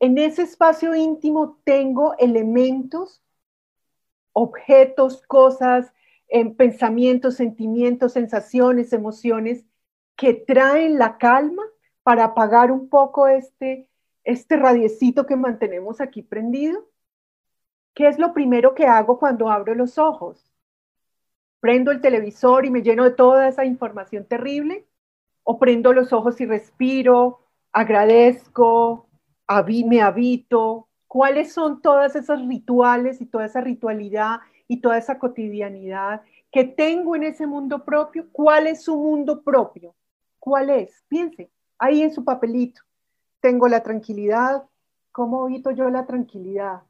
En ese espacio íntimo tengo elementos, objetos, cosas, em, pensamientos, sentimientos, sensaciones, emociones que traen la calma para apagar un poco este, este radiecito que mantenemos aquí prendido? ¿Qué es lo primero que hago cuando abro los ojos? ¿Prendo el televisor y me lleno de toda esa información terrible? ¿O prendo los ojos y respiro, agradezco, me habito? ¿Cuáles son todas esas rituales y toda esa ritualidad y toda esa cotidianidad que tengo en ese mundo propio? ¿Cuál es su mundo propio? ¿Cuál es? Piense ahí en su papelito. Tengo la tranquilidad. ¿Cómo evito yo la tranquilidad?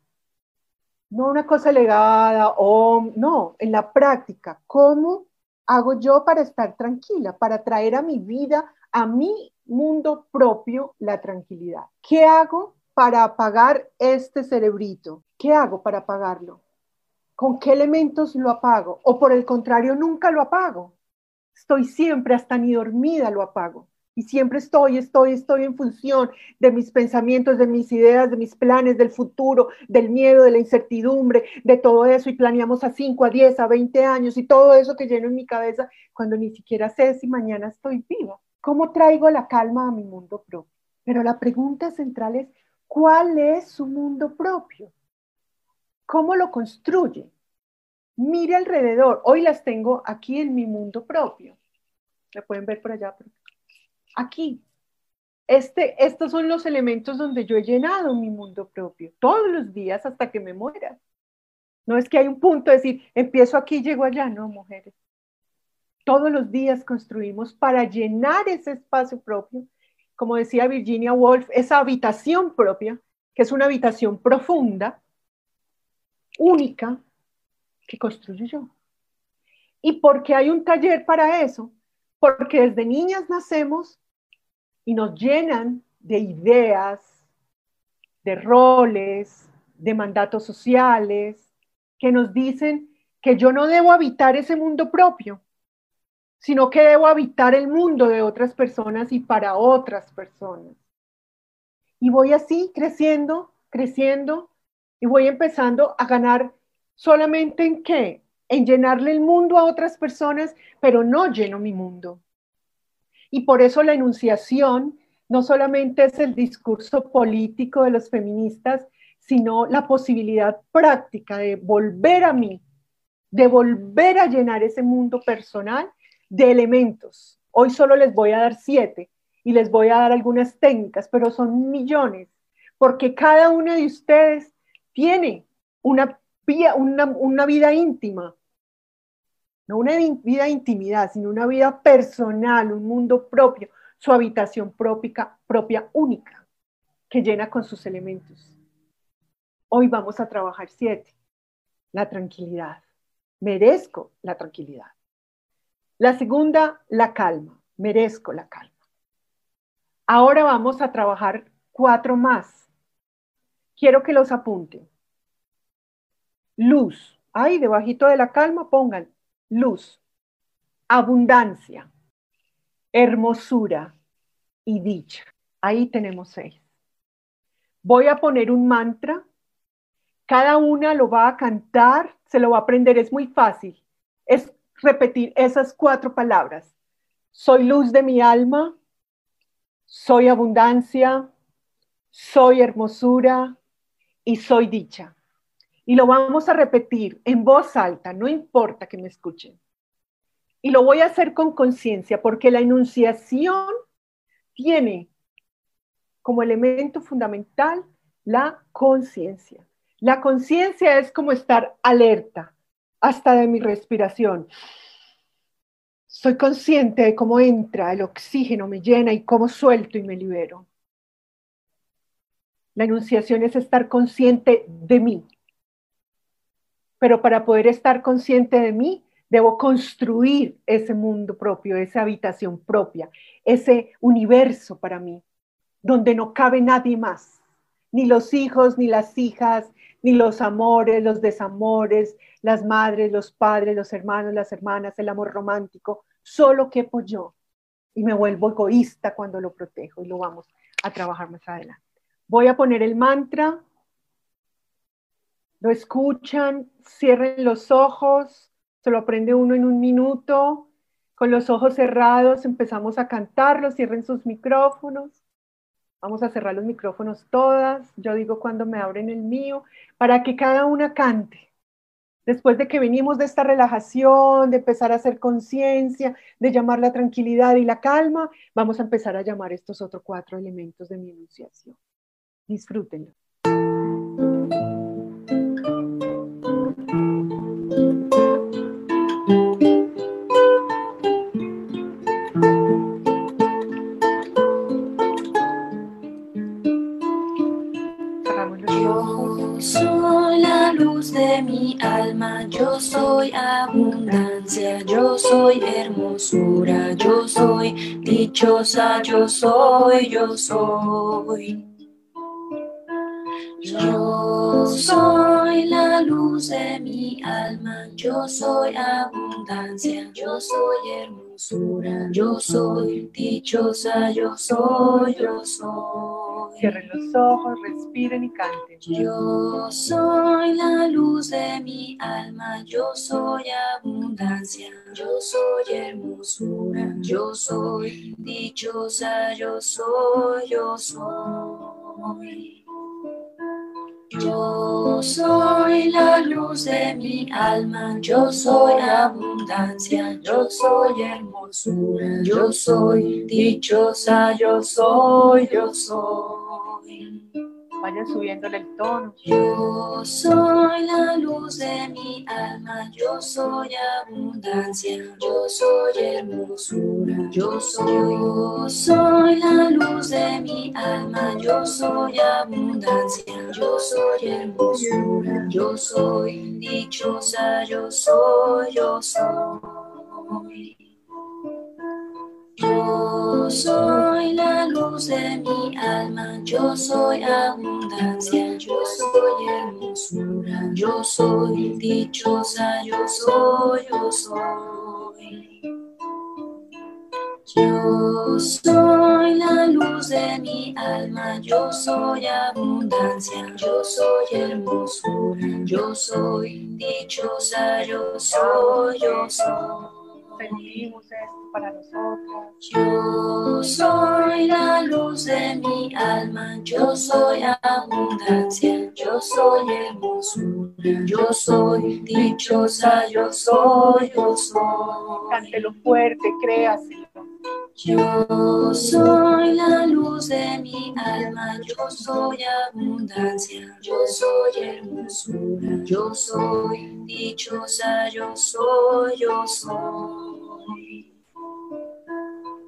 No una cosa legada o no, en la práctica. ¿Cómo hago yo para estar tranquila, para traer a mi vida, a mi mundo propio, la tranquilidad? ¿Qué hago para apagar este cerebrito? ¿Qué hago para apagarlo? ¿Con qué elementos lo apago? O por el contrario, nunca lo apago. Estoy siempre, hasta ni dormida lo apago Y siempre estoy, estoy, estoy en función de mis pensamientos, de mis ideas, de mis planes, del futuro, del miedo, de la incertidumbre, de todo eso. Y planeamos a 5, a 10, a 20 años y todo eso que lleno en mi cabeza cuando ni siquiera sé si mañana estoy viva. ¿Cómo traigo la calma a mi mundo propio? Pero la pregunta central es, ¿cuál es su mundo propio? ¿Cómo lo construye? Mire alrededor. Hoy las tengo aquí en mi mundo propio. La pueden ver por allá. Aquí. Este, estos son los elementos donde yo he llenado mi mundo propio todos los días hasta que me muera. No es que hay un punto de decir, empiezo aquí, llego allá. No, mujeres. Todos los días construimos para llenar ese espacio propio, como decía Virginia Woolf, esa habitación propia, que es una habitación profunda, única, que construyo yo. ¿Y por qué hay un taller para eso? Porque desde niñas nacemos y nos llenan de ideas, de roles, de mandatos sociales, que nos dicen que yo no debo habitar ese mundo propio, sino que debo habitar el mundo de otras personas y para otras personas. Y voy así creciendo, creciendo, y voy empezando a ganar solamente en qué? En llenarle el mundo a otras personas, pero no lleno mi mundo. Y por eso la enunciación no solamente es el discurso político de los feministas, sino la posibilidad práctica de volver a mí, de volver a llenar ese mundo personal de elementos. Hoy solo les voy a dar siete y les voy a dar algunas técnicas, pero son millones, porque cada una de ustedes tiene una una, vida íntima, no una vida de intimidad, sino una vida personal, un mundo propio, su habitación propia, propia única, que llena con sus elementos. Hoy vamos a trabajar siete. La tranquilidad. Merezco la tranquilidad. La segunda, la calma. Merezco la calma. Ahora vamos a trabajar cuatro más. Quiero que los apunten luz. Ahí debajito de la calma pongan luz, abundancia, hermosura y dicha. Ahí tenemos seis. Voy a poner un mantra. Cada una lo va a cantar, se lo va a aprender, es muy fácil. Es repetir esas cuatro palabras. Soy luz de mi alma, soy abundancia, soy hermosura y soy dicha. Y lo vamos a repetir en voz alta, no importa que me escuchen. Y lo voy a hacer con conciencia porque la enunciación tiene como elemento fundamental la conciencia. La conciencia es como estar alerta hasta de mi respiración. Soy consciente de cómo entra el oxígeno, me llena y cómo suelto y me libero. La enunciación es estar consciente de mí, pero para poder estar consciente de mí, debo construir ese mundo propio, esa habitación propia, ese universo para mí, donde no cabe nadie más, ni los hijos, ni las hijas, ni los amores, los desamores, las madres, los padres, los hermanos, las hermanas, el amor romántico, solo quepo yo y me vuelvo egoísta cuando lo protejo y lo vamos a trabajar más adelante. Voy a poner el mantra lo escuchan, cierren los ojos, se lo aprende uno en un minuto, con los ojos cerrados empezamos a cantarlo, cierren sus micrófonos. Vamos a cerrar los micrófonos todas, yo digo cuando me abren el mío, para que cada una cante. Después de que venimos de esta relajación, de empezar a hacer conciencia, de llamar la tranquilidad y la calma, vamos a empezar a llamar estos otros cuatro elementos de mi enunciación. Disfrútenlo. Yo soy hermosura, yo soy dichosa, yo soy, yo soy. Yo soy la luz de mi alma, yo soy abundancia, yo soy hermosura, yo soy dichosa, yo soy, yo soy. Cierren los ojos, respiren y canten. Yo soy la luz de mi alma, yo soy abundancia, yo soy hermosura, yo soy dichosa, yo soy, yo soy. Yo soy la luz de mi alma, yo soy abundancia, yo soy hermosura, yo soy dichosa, yo soy, yo soy. Vayan subiéndole el tono. Yo soy la luz de mi alma, yo soy abundancia, yo soy hermosura, yo soy, yo soy la luz de mi alma, yo soy abundancia, yo soy hermosura, yo soy dichosa, yo soy, yo soy. Yo soy la luz de mi alma, yo soy abundancia, yo soy hermosura, yo soy dichosa, yo soy, yo soy. Yo soy la luz de mi alma, yo soy abundancia, yo soy hermosura, yo soy dichosa, yo soy, yo soy. Sentimos esto para nosotras. Yo soy la luz de mi alma, yo soy abundancia, yo soy hermosura, yo soy dichosa, yo soy, yo soy. Cántelo fuerte, créaselo. Yo soy la luz de mi alma, yo soy abundancia, yo soy hermosura, yo soy dichosa, yo soy, yo soy.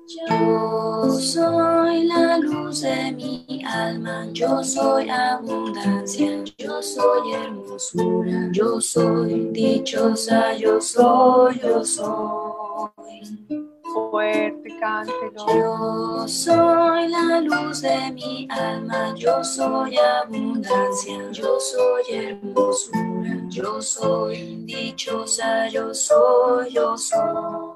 Yo soy la luz de mi alma, yo soy abundancia, yo soy hermosura, yo soy dichosa, yo soy, yo soy. Fuerte, cántelo. Yo soy la luz de mi alma, yo soy abundancia, yo soy hermosura, yo soy dichosa, yo soy, yo soy.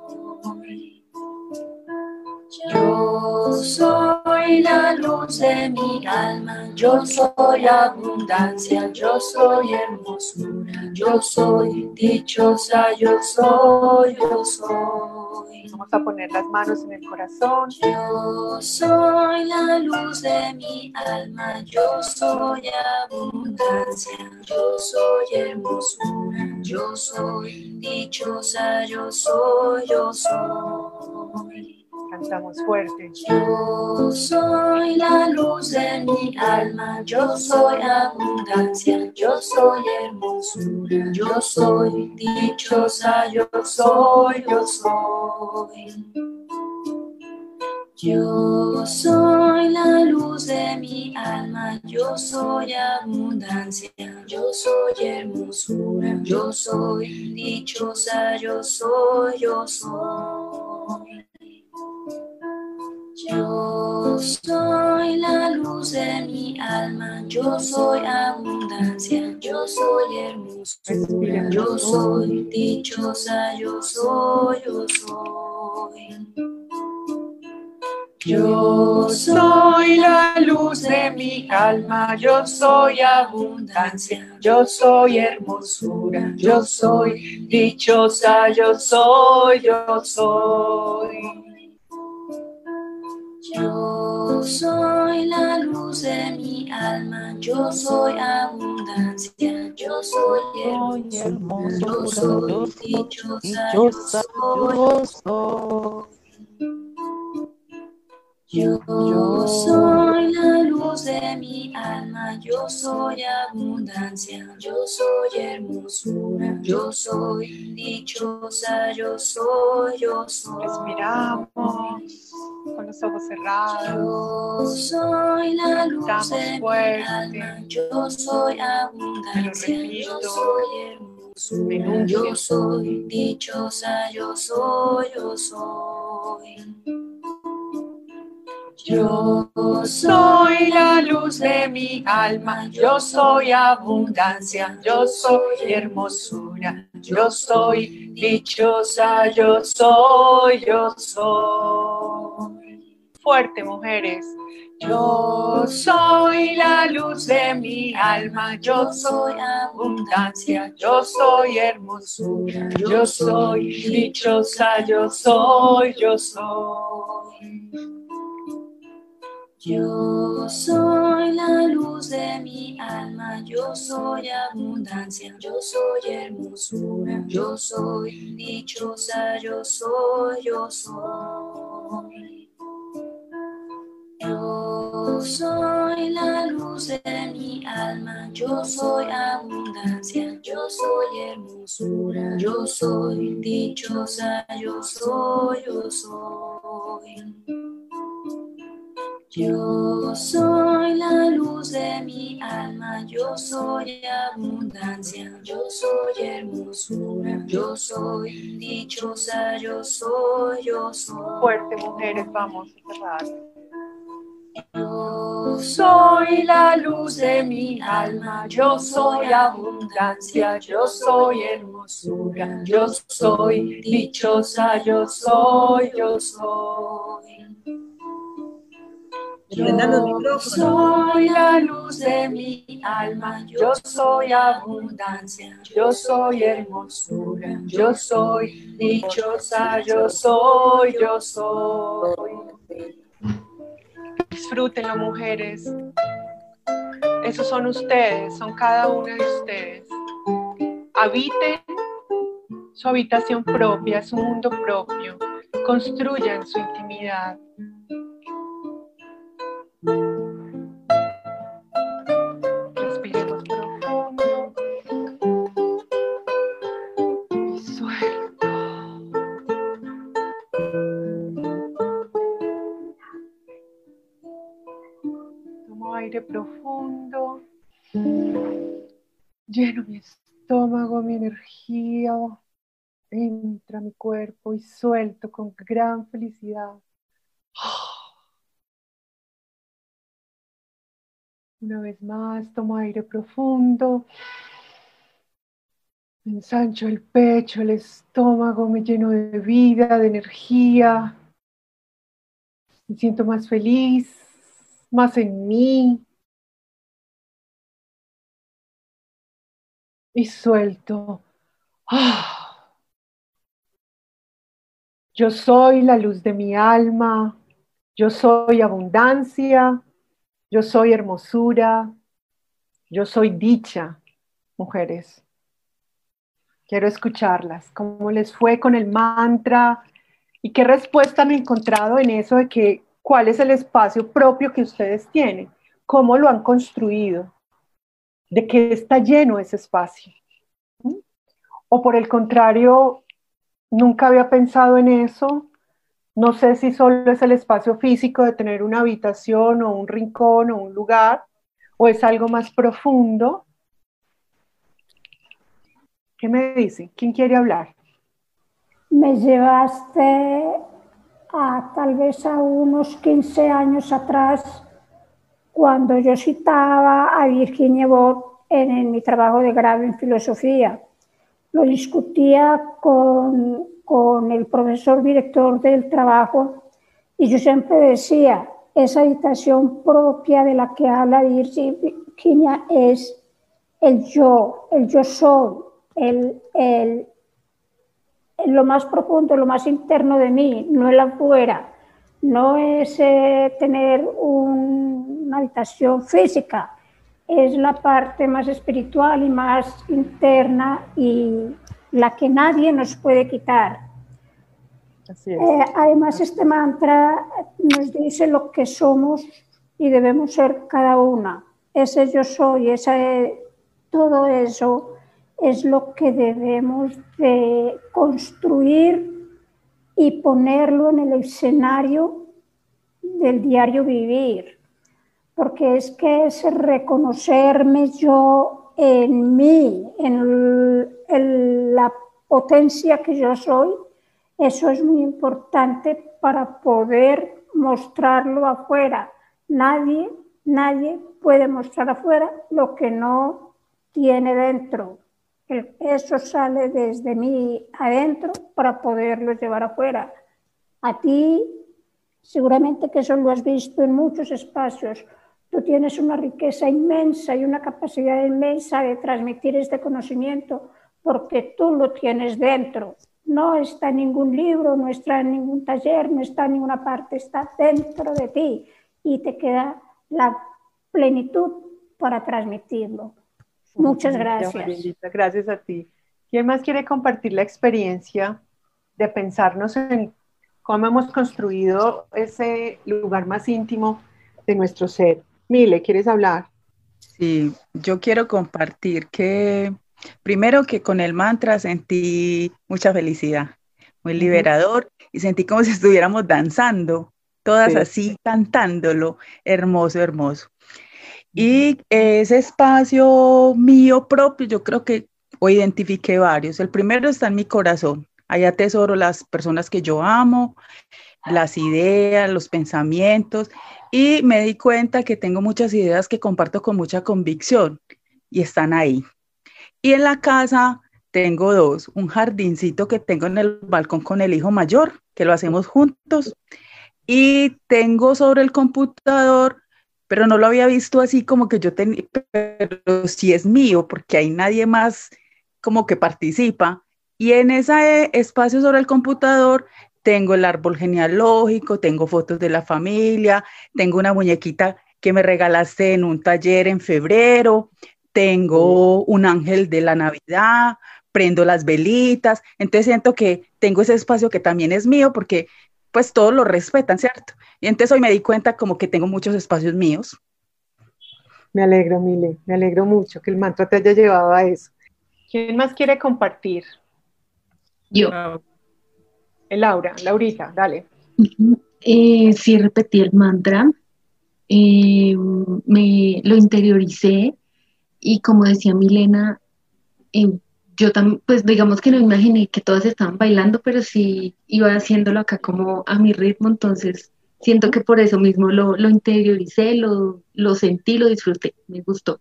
Yo soy la luz de mi alma, yo soy abundancia, yo soy hermosura, yo soy dichosa, yo soy, yo soy. Vamos a poner las manos en el corazón. Yo soy la luz de mi alma, yo soy abundancia, yo soy hermosura, yo soy dichosa, yo soy, yo soy. Cantamos fuerte. Yo soy la luz de mi alma, yo soy abundancia, yo soy hermosura, yo soy dichosa, yo soy, yo soy. Yo soy la luz de mi alma, yo soy abundancia, yo soy hermosura, yo soy dichosa, yo soy, yo soy. Yo soy la luz de mi alma, yo soy abundancia, yo soy hermosura, yo soy dichosa, yo soy, yo soy. Yo soy la luz de mi alma, yo soy abundancia, yo soy hermosura, yo soy dichosa, yo soy, yo soy. Yo soy la luz de mi alma, yo soy abundancia, yo soy hermosura, yo soy dichosa, yo soy. Yo soy la luz de mi alma, yo soy abundancia, yo soy hermosura, yo soy dichosa, yo soy, yo soy. Respiramos con los ojos cerrados. Yo soy la luz de mi alma, yo soy abundancia, yo soy hermosura, yo soy dichosa, yo soy, yo soy. Yo soy la luz de mi alma, yo soy abundancia, yo soy hermosura, yo soy dichosa, yo soy, yo soy. Fuerte, mujeres. Yo soy la luz de mi alma, yo soy abundancia, yo soy hermosura, yo soy dichosa, yo soy, yo soy. Yo soy la luz de mi alma, yo soy abundancia, yo soy hermosura, yo soy dichosa, yo soy, yo soy. Yo soy la luz de mi alma, yo soy abundancia, yo soy hermosura, yo soy dichosa, yo soy, yo soy. Yo soy la luz de mi alma, yo soy abundancia, yo soy hermosura, yo soy dichosa, yo soy, yo soy. Fuerte, mujeres, vamos a cerrar. Yo soy la luz de mi alma, yo soy abundancia, yo soy hermosura, yo soy dichosa, yo soy, yo soy. Yo soy la luz de mi alma, yo soy abundancia, yo soy hermosura, yo soy dichosa, yo soy, yo soy. Disfrútenlo, mujeres. Esos son ustedes, son cada una de ustedes. Habiten su habitación propia, su mundo propio. Construyan su intimidad. Lleno mi estómago, mi energía. Entra mi cuerpo y suelto con gran felicidad. Una vez más, tomo aire profundo. Ensancho el pecho, el estómago, me lleno de vida, de energía. Me siento más feliz, más en mí. Y suelto. Ah. Yo soy la luz de mi alma. Yo soy abundancia. Yo soy hermosura. Yo soy dicha, mujeres. Quiero escucharlas. ¿Cómo les fue con el mantra? ¿Y qué respuesta han encontrado en eso de que cuál es el espacio propio que ustedes tienen? ¿Cómo lo han construido? ¿De qué está lleno ese espacio? O por el contrario, nunca había pensado en eso. No sé si solo es el espacio físico de tener una habitación o un rincón o un lugar, o es algo más profundo. ¿Qué me dicen? ¿Quién quiere hablar? Me llevaste a tal vez a unos 15 años atrás, cuando yo citaba a Virginia Woolf en, en mi trabajo de grado en filosofía. Lo discutía con, con el profesor director del trabajo y yo siempre decía, esa habitación propia de la que habla Virginia es el yo, el yo soy, el, el, el lo más profundo, lo más interno de mí, no el afuera. No es eh, tener un, una habitación física, es la parte más espiritual y más interna y la que nadie nos puede quitar. Así es. Eh, además, este mantra nos dice lo que somos y debemos ser cada una. Ese yo soy, ese, todo eso es lo que debemos de construir y ponerlo en el escenario del diario vivir. Porque es que es reconocerme yo en mí, en, el- en la potencia que yo soy, eso es muy importante para poder mostrarlo afuera. Nadie, nadie puede mostrar afuera lo que no tiene dentro. Eso sale desde mí adentro para poderlo llevar afuera. A ti, seguramente que eso lo has visto en muchos espacios. Tú tienes una riqueza inmensa y una capacidad inmensa de transmitir este conocimiento porque tú lo tienes dentro. No está en ningún libro, no está en ningún taller, no está en ninguna parte, está dentro de ti y te queda la plenitud para transmitirlo. Muchas gracias. Gracias a ti. ¿Quién más quiere compartir la experiencia de pensarnos en cómo hemos construido ese lugar más íntimo de nuestro ser? Mile, ¿quieres hablar? Sí, yo quiero compartir que primero que con el mantra sentí mucha felicidad, muy liberador y sentí como si estuviéramos danzando, todas así cantándolo, hermoso, hermoso. Y ese espacio mío propio, yo creo que hoy identifiqué varios. El primero está en mi corazón. Allá tesoro las personas que yo amo, las ideas, los pensamientos. Y me di cuenta que tengo muchas ideas que comparto con mucha convicción y están ahí. Y en la casa tengo dos, un jardincito que tengo en el balcón con el hijo mayor, que lo hacemos juntos. Y tengo sobre el computador pero no lo había visto así como que yo tenía, pero sí es mío, porque hay nadie más como que participa. Y en ese espacio sobre el computador tengo el árbol genealógico, tengo fotos de la familia, tengo una muñequita que me regalaste en un taller en febrero, tengo un ángel de la Navidad, prendo las velitas, entonces siento que tengo ese espacio que también es mío porque pues todos lo respetan, ¿cierto? Y entonces hoy me di cuenta como que tengo muchos espacios míos. Me alegro, Mile, me alegro mucho que el mantra te haya llevado a eso. ¿Quién más quiere compartir? Yo. Laura, Laurita, dale. Eh, sí, repetí el mantra, eh, me lo interioricé y como decía Milena, eh, yo también, pues digamos que no imaginé que todas estaban bailando, pero sí iba haciéndolo acá como a mi ritmo, entonces siento que por eso mismo lo, lo interioricé, lo, lo, sentí, lo disfruté, me gustó.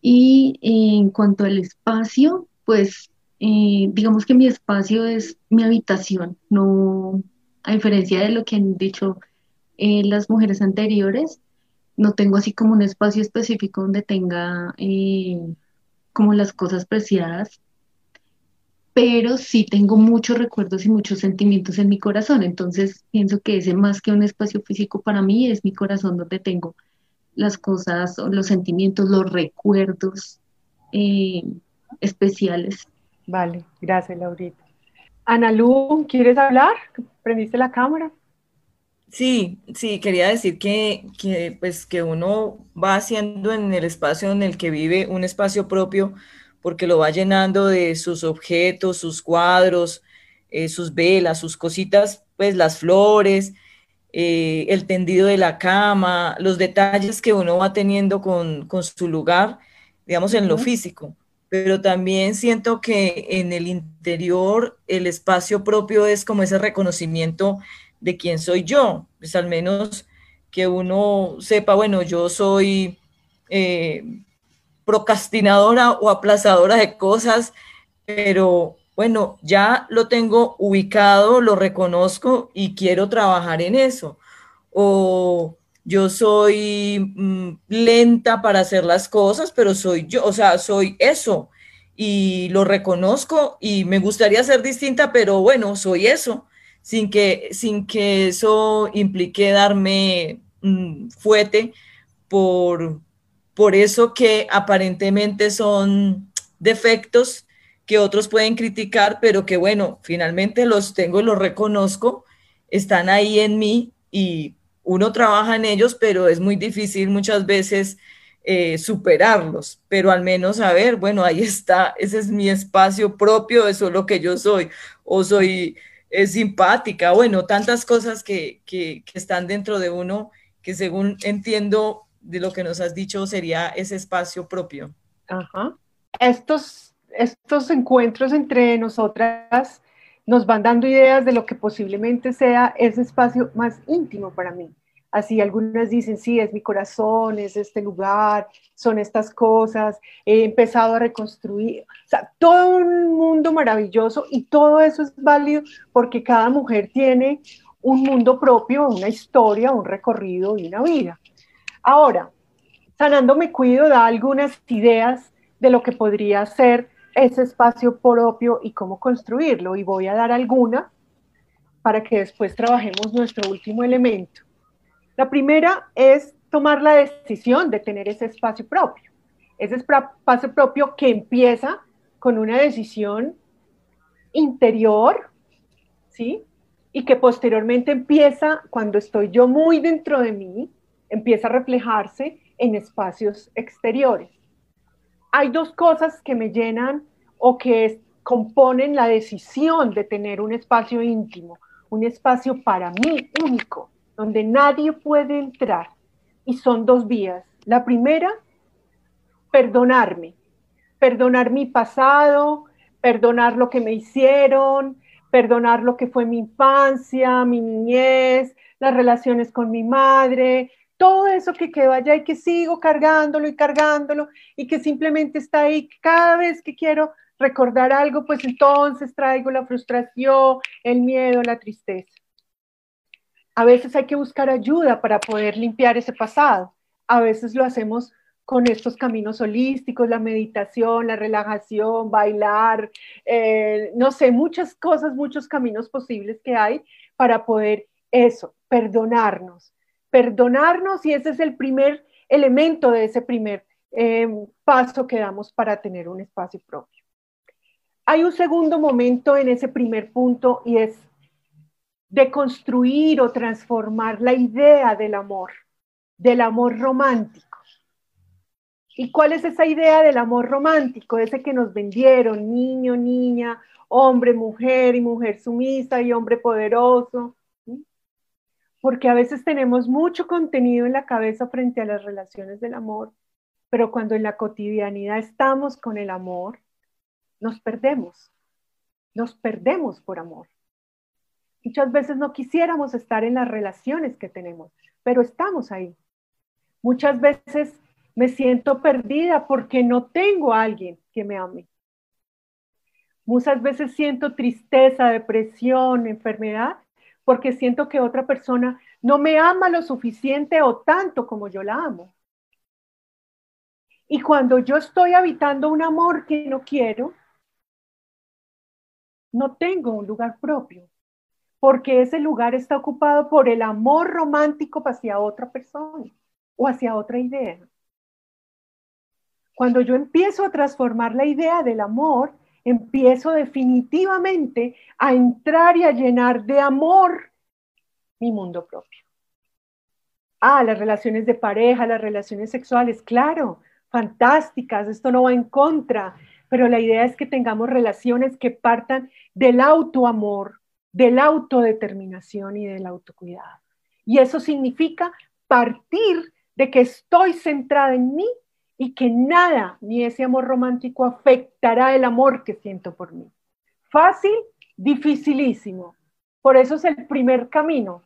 Y en cuanto al espacio, pues eh, digamos que mi espacio es mi habitación, no, a diferencia de lo que han dicho eh, las mujeres anteriores, no tengo así como un espacio específico donde tenga... Eh, como las cosas preciadas, pero sí tengo muchos recuerdos y muchos sentimientos en mi corazón. Entonces pienso que ese más que un espacio físico para mí es mi corazón donde tengo las cosas, los sentimientos, los recuerdos eh, especiales. Vale, gracias Laurita. Ana Lu, ¿quieres hablar? ¿Prendiste la cámara? Sí, sí, quería decir que, que, pues, que uno va haciendo en el espacio en el que vive un espacio propio porque lo va llenando de sus objetos, sus cuadros, eh, sus velas, sus cositas, pues las flores, eh, el tendido de la cama, los detalles que uno va teniendo con, con su lugar, digamos, en lo físico. Pero también siento que en el interior el espacio propio es como ese reconocimiento de quién soy yo, pues al menos que uno sepa, bueno, yo soy eh, procrastinadora o aplazadora de cosas, pero bueno, ya lo tengo ubicado, lo reconozco y quiero trabajar en eso. O yo soy mm, lenta para hacer las cosas, pero soy yo, o sea, soy eso. Y lo reconozco y me gustaría ser distinta, pero bueno, soy eso. Sin que, sin que eso implique darme fuete por, por eso que aparentemente son defectos que otros pueden criticar, pero que bueno, finalmente los tengo y los reconozco, están ahí en mí y uno trabaja en ellos, pero es muy difícil muchas veces eh, superarlos, pero al menos saber, bueno, ahí está, ese es mi espacio propio, eso es lo que yo soy, o soy es simpática, bueno, tantas cosas que, que, están dentro de uno que según entiendo de lo que nos has dicho sería ese espacio propio. Ajá. Estos, estos encuentros entre nosotras nos van dando ideas de lo que posiblemente sea ese espacio más íntimo para mí. Así algunas dicen, sí, es mi corazón, es este lugar, son estas cosas, he empezado a reconstruir, o sea, todo un mundo maravilloso y todo eso es válido porque cada mujer tiene un mundo propio, una historia, un recorrido y una vida. Ahora, Sanando Me Cuido da algunas ideas de lo que podría ser ese espacio propio y cómo construirlo y voy a dar alguna para que después trabajemos nuestro último elemento. La primera es tomar la decisión de tener ese espacio propio. Ese espacio propio que empieza con una decisión interior, ¿sí? Y que posteriormente empieza, cuando estoy yo muy dentro de mí, empieza a reflejarse en espacios exteriores. Hay dos cosas que me llenan o que componen la decisión de tener un espacio íntimo, un espacio para mí único, donde nadie puede entrar. Y son dos vías. La primera, perdonarme. Perdonar mi pasado, perdonar lo que me hicieron, perdonar lo que fue mi infancia, mi niñez, las relaciones con mi madre, todo eso que quedó allá y que sigo cargándolo y cargándolo y que simplemente está ahí cada vez que quiero recordar algo, pues entonces traigo la frustración, el miedo, la tristeza. A veces hay que buscar ayuda para poder limpiar ese pasado. A veces lo hacemos con estos caminos holísticos, la meditación, la relajación, bailar, eh, no sé, muchas cosas, muchos caminos posibles que hay para poder eso, perdonarnos, perdonarnos y ese es el primer elemento de ese primer eh, paso que damos para tener un espacio propio. Hay un segundo momento en ese primer punto y es de construir o transformar la idea del amor, del amor romántico. ¿Y cuál es esa idea del amor romántico? Ese que nos vendieron, niño, niña, hombre, mujer y mujer sumisa y hombre poderoso. Porque a veces tenemos mucho contenido en la cabeza frente a las relaciones del amor, pero cuando en la cotidianidad estamos con el amor, nos perdemos. Nos perdemos por amor. Muchas veces no quisiéramos estar en las relaciones que tenemos, pero estamos ahí. Muchas veces me siento perdida porque no tengo a alguien que me ame. Muchas veces siento tristeza, depresión, enfermedad, porque siento que otra persona no me ama lo suficiente o tanto como yo la amo. Y cuando yo estoy habitando un amor que no quiero, no tengo un lugar propio porque ese lugar está ocupado por el amor romántico hacia otra persona o hacia otra idea. Cuando yo empiezo a transformar la idea del amor, empiezo definitivamente a entrar y a llenar de amor mi mundo propio. Ah, las relaciones de pareja, las relaciones sexuales, claro, fantásticas, esto no va en contra, pero la idea es que tengamos relaciones que partan del autoamor, de la autodeterminación y del autocuidado. Y eso significa partir de que estoy centrada en mí y que nada, ni ese amor romántico afectará el amor que siento por mí. Fácil, dificilísimo. Por eso es el primer camino.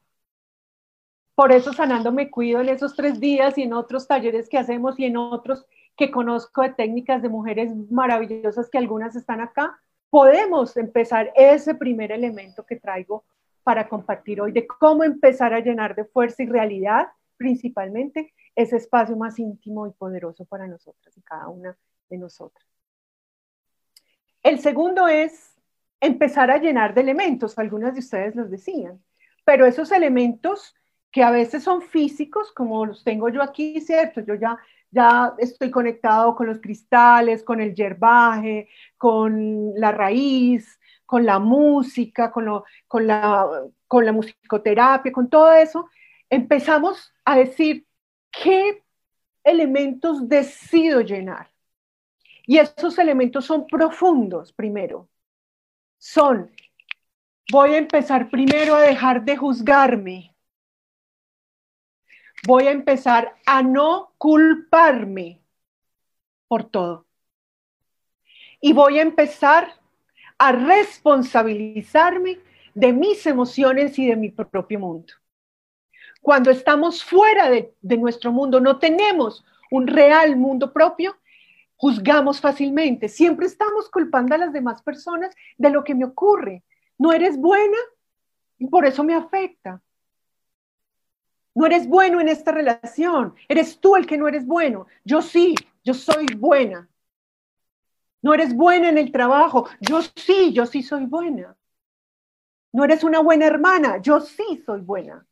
Por eso sanando me cuido en esos tres días y en otros talleres que hacemos y en otros que conozco de técnicas de mujeres maravillosas que algunas están acá, podemos empezar ese primer elemento que traigo para compartir hoy, de cómo empezar a llenar de fuerza y realidad, principalmente, ese espacio más íntimo y poderoso para nosotras y cada una de nosotras. El segundo es empezar a llenar de elementos, algunas de ustedes los decían, pero esos elementos que a veces son físicos, como los tengo yo aquí, ¿cierto? Yo ya ya estoy conectado con los cristales, con el yerbaje, con la raíz, con la música, con, con, la, con la musicoterapia, con todo eso, empezamos a decir qué elementos decido llenar. Y esos elementos son profundos primero. Son, voy a empezar primero a dejar de juzgarme, voy a empezar a no culparme por todo. Y voy a empezar a responsabilizarme de mis emociones y de mi propio mundo. Cuando estamos fuera de, nuestro mundo, no tenemos un real mundo propio, juzgamos fácilmente. Siempre estamos culpando a las demás personas de lo que me ocurre. No eres buena y por eso me afecta. No eres bueno en esta relación. Eres tú el que no eres bueno. Yo sí, yo soy buena. No eres buena en el trabajo. Yo sí, yo sí soy buena. No eres una buena hermana. Yo sí soy buena.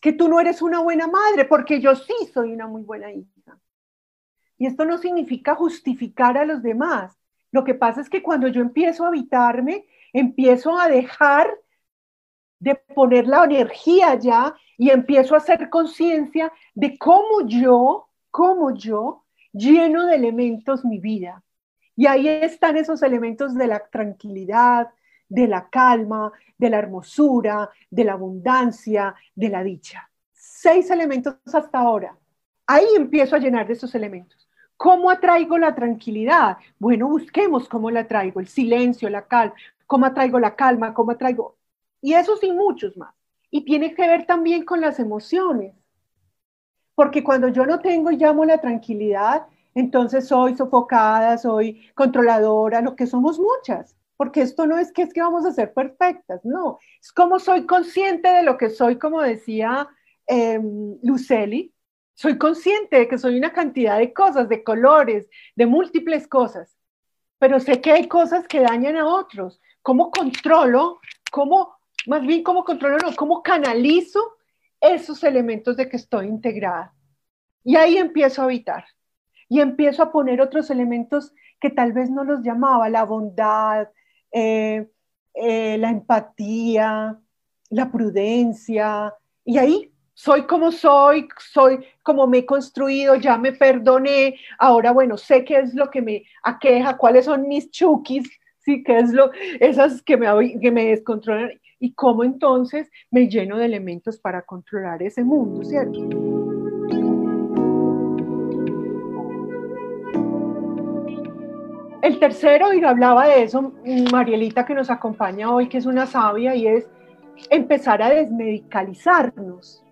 Que tú no eres una buena madre porque yo sí soy una muy buena hija. Y esto no significa justificar a los demás. Lo que pasa es que cuando yo empiezo a habitarme, empiezo a dejar de poner la energía ya y empiezo a hacer conciencia de cómo yo, cómo yo lleno de elementos mi vida. Y ahí están esos elementos de la tranquilidad, de la calma, de la hermosura, de la abundancia, de la dicha. Seis elementos hasta ahora. Ahí empiezo a llenar de esos elementos. ¿Cómo atraigo la tranquilidad? Bueno, busquemos cómo la traigo, el silencio, la calma, cómo atraigo la calma, cómo atraigo... Y eso sí, muchos más. Y tiene que ver también con las emociones. Porque cuando yo no tengo y llamo la tranquilidad, entonces soy sofocada, soy controladora, lo que somos muchas, porque esto no es que es que vamos a ser perfectas, no, es como soy consciente de lo que soy, como decía eh, Luceli, soy consciente de que soy una cantidad de cosas, de colores, de múltiples cosas, pero sé que hay cosas que dañan a otros. ¿Cómo controlo? ¿Cómo, más bien, cómo controlo? No, ¿cómo canalizo esos elementos de que estoy integrada? Y ahí empiezo a habitar y empiezo a poner otros elementos que tal vez no los llamaba, la bondad, eh, eh, la empatía, la prudencia, y ahí soy como soy, soy como me he construido, ya me perdoné, ahora bueno, sé qué es lo que me aqueja, cuáles son mis chukis, sí, qué es lo, esas que me, que me descontrolan, y cómo entonces me lleno de elementos para controlar ese mundo, ¿cierto? El tercero, y hablaba de eso Marielita que nos acompaña hoy, que es una sabia, y es empezar a desmedicalizarnos,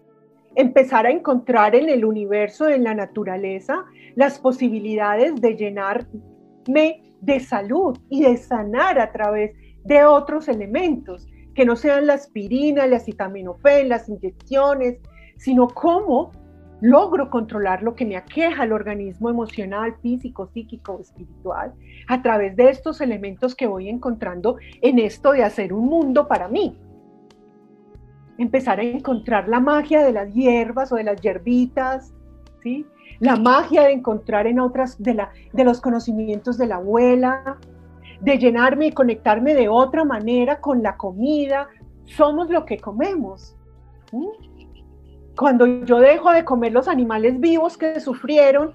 empezar a encontrar en el universo, en la naturaleza, las posibilidades de llenarme de salud y de sanar a través de otros elementos, que no sean la aspirina, la acetaminofén, las inyecciones, sino cómo logro controlar lo que me aqueja el organismo emocional, físico, psíquico, espiritual, a través de estos elementos que voy encontrando en esto de hacer un mundo para mí. Empezar a encontrar la magia de las hierbas o de las hierbitas, ¿sí? La magia de encontrar en otras, de, la, de los conocimientos de la abuela, de llenarme y conectarme de otra manera con la comida. Somos lo que comemos cuando yo dejo de comer los animales vivos que sufrieron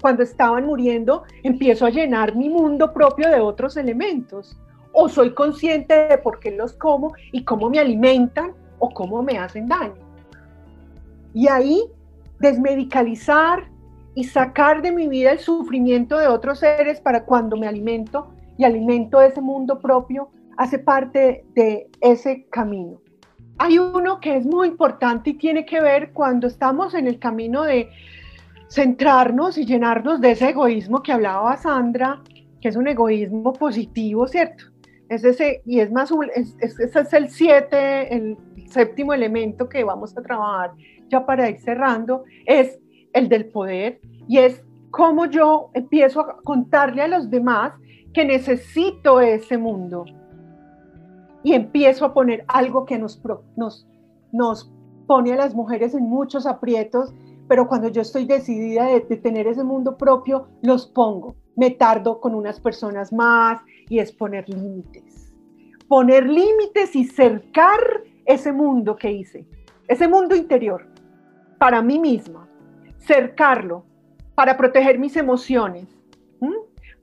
cuando estaban muriendo, empiezo a llenar mi mundo propio de otros elementos. O soy consciente de por qué los como y cómo me alimentan o cómo me hacen daño. Y ahí desmedicalizar y sacar de mi vida el sufrimiento de otros seres para cuando me alimento y alimento ese mundo propio, hace parte de ese camino. Hay uno que es muy importante y tiene que ver cuando estamos en el camino de centrarnos y llenarnos de ese egoísmo que hablaba Sandra, que es un egoísmo positivo, ¿cierto? Es ese, y es más, ese es el siete, el séptimo elemento que vamos a trabajar ya para ir cerrando, es el del poder y es cómo yo empiezo a contarle a los demás que necesito ese mundo, y empiezo a poner algo que nos, nos, nos pone a las mujeres en muchos aprietos, pero cuando yo estoy decidida de, tener ese mundo propio, los pongo. Me tardo con unas personas más y es poner límites. Poner límites y cercar ese mundo que hice, ese mundo interior, para mí misma. Cercarlo para proteger mis emociones,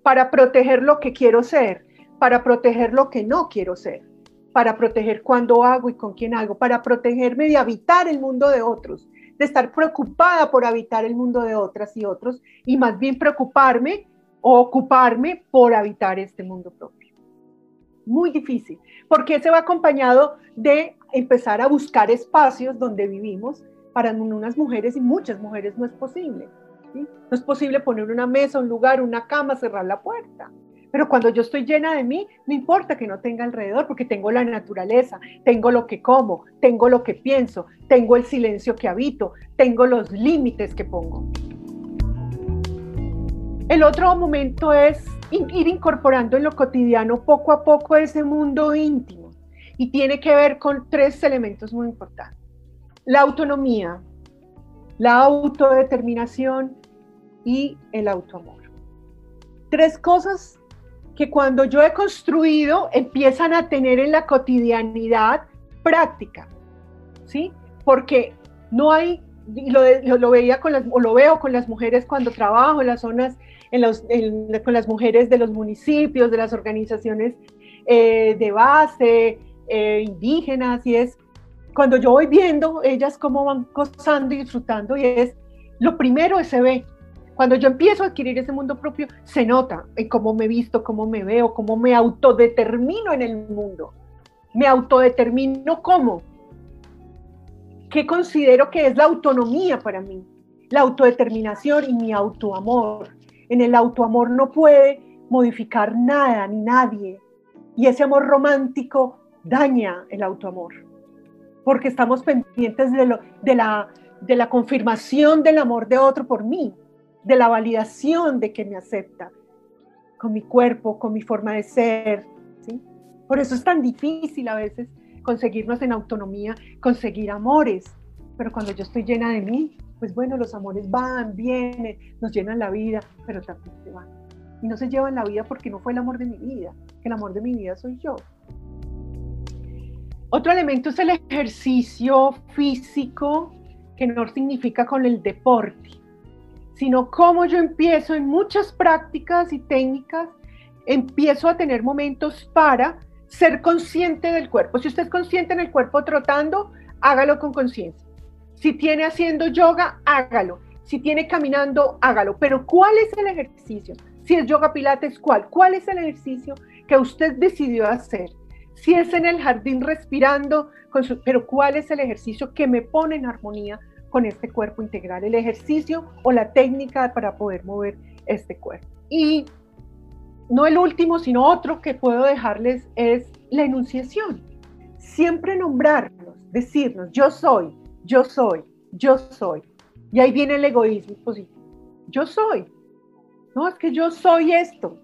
para proteger lo que quiero ser, para proteger lo que no quiero ser para proteger cuándo hago y con quién hago, para protegerme de habitar el mundo de otros, de estar preocupada por habitar el mundo de otras y otros, y más bien preocuparme o ocuparme por habitar este mundo propio. muy difícil, porque se va acompañado de empezar a buscar espacios donde vivimos. Para unas mujeres y muchas mujeres no es posible. No es posible poner una mesa, un lugar, una cama, cerrar la puerta. Pero cuando yo estoy llena de mí, no importa que no tenga alrededor, porque tengo la naturaleza, tengo lo que como, tengo lo que pienso, tengo el silencio que habito, tengo los límites que pongo. El otro momento es ir incorporando en lo cotidiano poco a poco ese mundo íntimo y tiene que ver con tres elementos muy importantes. La autonomía, la autodeterminación y el autoamor. Tres cosas que cuando yo he construido empiezan a tener en la cotidianidad práctica, ¿sí? Porque no hay, lo, lo, veía con las, o lo veo con las mujeres cuando trabajo en las zonas con las mujeres de los municipios, de las organizaciones eh, de base, eh, indígenas, y es cuando yo voy viendo ellas cómo van gozando y disfrutando, y es lo primero se ve. Cuando yo empiezo a adquirir ese mundo propio, se nota en cómo me visto, cómo me veo, cómo me autodetermino en el mundo. Me autodetermino cómo. ¿Qué considero que es la autonomía para mí? La autodeterminación y mi autoamor en el autoamor no puede modificar nada ni nadie. Y ese amor romántico daña el autoamor, porque estamos pendientes de, lo, de, la, de la confirmación del amor de otro por mí, de la validación de que me acepta, con mi cuerpo, con mi forma de ser. Por eso es tan difícil a veces conseguirnos en autonomía, conseguir amores, pero cuando yo estoy llena de mí, pues bueno, los amores van, vienen, nos llenan la vida, pero también se van. Y no se llevan la vida porque no fue el amor de mi vida, que el amor de mi vida soy yo. Otro elemento es el ejercicio físico, que no significa con el deporte, sino cómo yo empiezo en muchas prácticas y técnicas, empiezo a tener momentos para ser consciente del cuerpo. Si usted es consciente en el cuerpo trotando, hágalo con conciencia. Si tiene haciendo yoga, hágalo. Si tiene caminando, hágalo. Pero ¿cuál es el ejercicio? Si es yoga pilates, ¿cuál? ¿Cuál es el ejercicio que usted decidió hacer? Si es en el jardín respirando, pero ¿cuál es el ejercicio que me pone en armonía con este cuerpo integral? El ejercicio o la técnica para poder mover este cuerpo. Y no el último, sino otro que puedo dejarles es la enunciación. Siempre nombrarnos, decirnos, yo soy, yo soy, yo soy. Y ahí viene el egoísmo positivo. Yo soy. No, es que yo soy esto.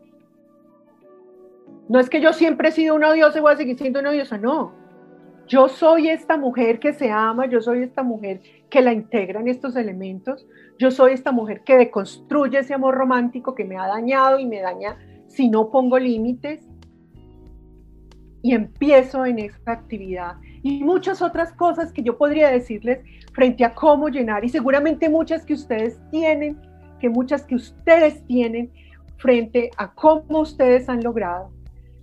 No es que yo siempre he sido una diosa y voy a seguir siendo una diosa, no. Yo soy esta mujer que se ama, yo soy esta mujer que la integra en estos elementos, yo soy esta mujer que deconstruye ese amor romántico que me ha dañado y me daña si no pongo límites. Y empiezo en esta actividad y muchas otras cosas que yo podría decirles frente a cómo llenar y seguramente muchas que ustedes tienen, que muchas que ustedes tienen frente a cómo ustedes han logrado.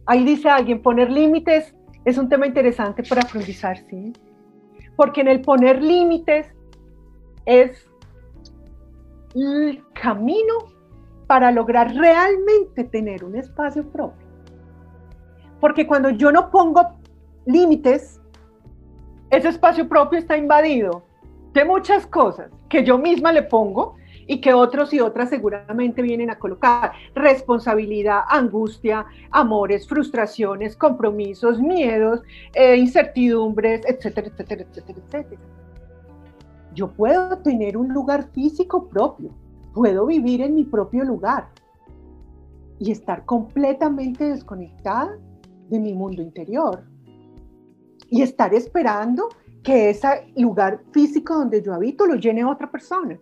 Ahí dice alguien, poner límites es un tema interesante para profundizar, ¿sí? Porque en el poner límites es el camino para lograr realmente tener un espacio propio. Porque cuando yo no pongo límites, ese espacio propio está invadido de muchas cosas que yo misma le pongo y que otros y otras seguramente vienen a colocar. Responsabilidad, angustia, amores, frustraciones, compromisos, miedos, eh, incertidumbres, etcétera, etcétera, etcétera, etcétera. Yo puedo tener un lugar físico propio, puedo vivir en mi propio lugar y estar completamente desconectada de mi mundo interior y estar esperando que ese lugar físico donde yo habito lo llene otra persona.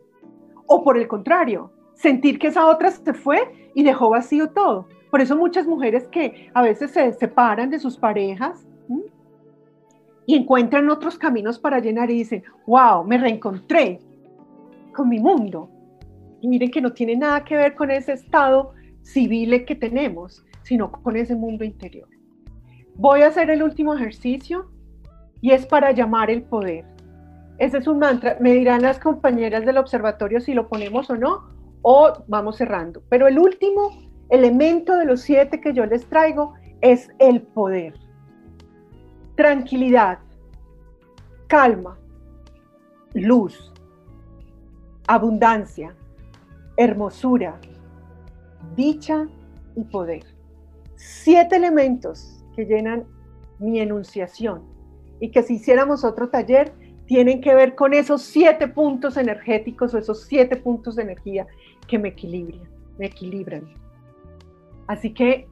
O por el contrario, sentir que esa otra se fue y dejó vacío todo. Por eso muchas mujeres que a veces se separan de sus parejas y encuentran otros caminos para llenar y dicen, wow, me reencontré con mi mundo. Y miren que no tiene nada que ver con ese estado civil que tenemos, sino con ese mundo interior. Voy a hacer el último ejercicio y es para llamar el poder. Ese es un mantra. Me dirán las compañeras del observatorio si lo ponemos o no, o vamos cerrando. Pero el último elemento de los siete que yo les traigo es el poder. Tranquilidad, calma, luz, abundancia, hermosura, dicha y poder. Siete elementos que llenan mi enunciación y que si hiciéramos otro taller tienen que ver con esos siete puntos energéticos o esos siete puntos de energía que me equilibran, me equilibran. Así que,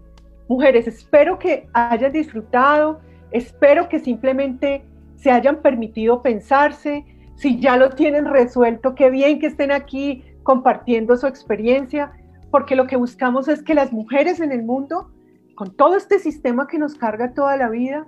mujeres, espero que hayan disfrutado, espero que simplemente se hayan permitido pensarse, si ya lo tienen resuelto, qué bien que estén aquí compartiendo su experiencia, porque lo que buscamos es que las mujeres en el mundo, con todo este sistema que nos carga toda la vida,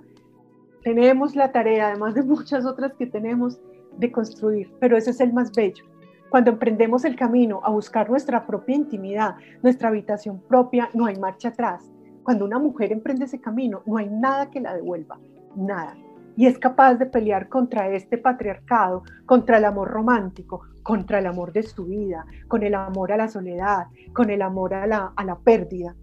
tenemos la tarea, además de muchas otras que tenemos, de construir, pero ese es el más bello. Cuando emprendemos el camino a buscar nuestra propia intimidad, nuestra habitación propia, no hay marcha atrás. Cuando una mujer emprende ese camino, no hay nada que la devuelva, nada. Y es capaz de pelear contra este patriarcado, contra el amor romántico, contra el amor de su vida, con el amor a la soledad, con el amor a la, a la pérdida,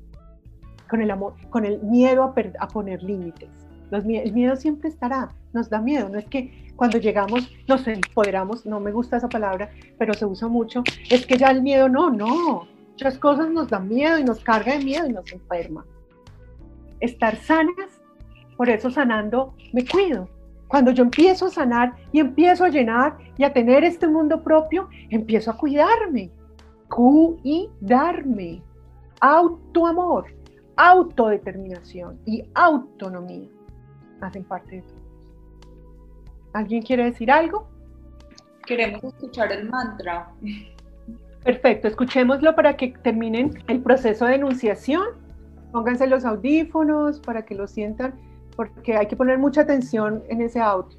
con el, amor, con el miedo a, a poner límites el miedo siempre estará, nos da miedo, no es que cuando llegamos nos empoderamos, no me gusta esa palabra, pero se usa mucho, es que ya el miedo no, no, muchas cosas nos dan miedo y nos carga de miedo y nos enferma. Estar sanas, por eso sanando me cuido. Cuando yo empiezo a sanar y empiezo a llenar y a tener este mundo propio, empiezo a cuidarme, cuidarme, autoamor, autodeterminación y autonomía hacen parte de todo. ¿Alguien quiere decir algo? Queremos escuchar el mantra. Perfecto, escuchémoslo para que terminen el proceso de enunciación. Pónganse los audífonos para que lo sientan, porque hay que poner mucha atención en ese audio.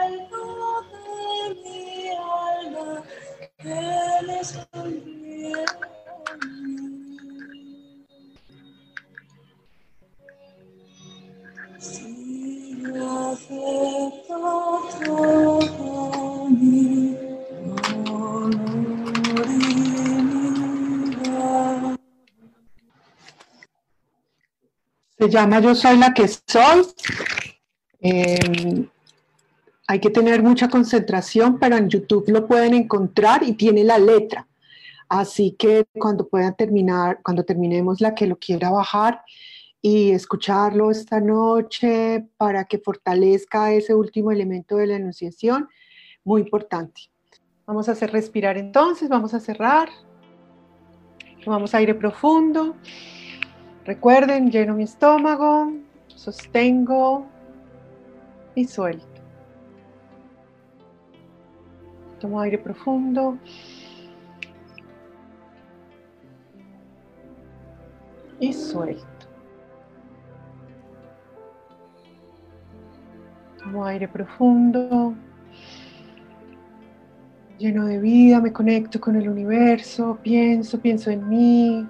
llama Yo soy la que soy. Em, hay que tener mucha concentración, pero en YouTube lo pueden encontrar y tiene la letra. Así que cuando puedan terminar, cuando terminemos la que lo quiera bajar, y escucharlo esta noche para que fortalezca ese último elemento de la enunciación, muy importante. Vamos a hacer respirar entonces, vamos a cerrar. Tomamos aire profundo. Recuerden, lleno mi estómago, sostengo y suelto. Tomo aire profundo. Y suelto. Tomo aire profundo. Lleno de vida, me conecto con el universo, pienso, pienso en mí,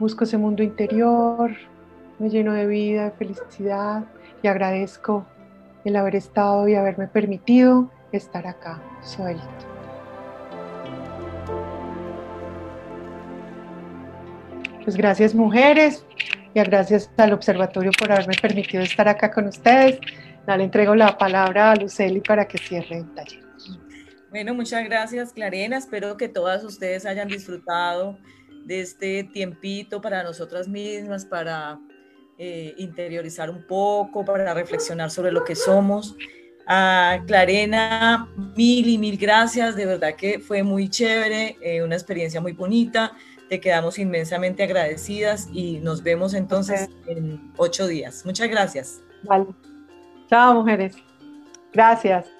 busco ese mundo interior, me lleno de vida, de felicidad y agradezco el haber estado y haberme permitido estar acá, suelto. Pues gracias mujeres y gracias al observatorio por haberme permitido estar acá con ustedes. le entrego la palabra a Luceli para que cierre el taller. Bueno, muchas gracias Clarena. Espero que todas ustedes hayan disfrutado de este tiempito para nosotras mismas, para eh, interiorizar un poco, para reflexionar sobre lo que somos. A Clarena, mil y mil gracias, de verdad que fue muy chévere, eh, una experiencia muy bonita, te quedamos inmensamente agradecidas y nos vemos entonces en ocho días. Muchas gracias. Vale. Chao, mujeres. Gracias.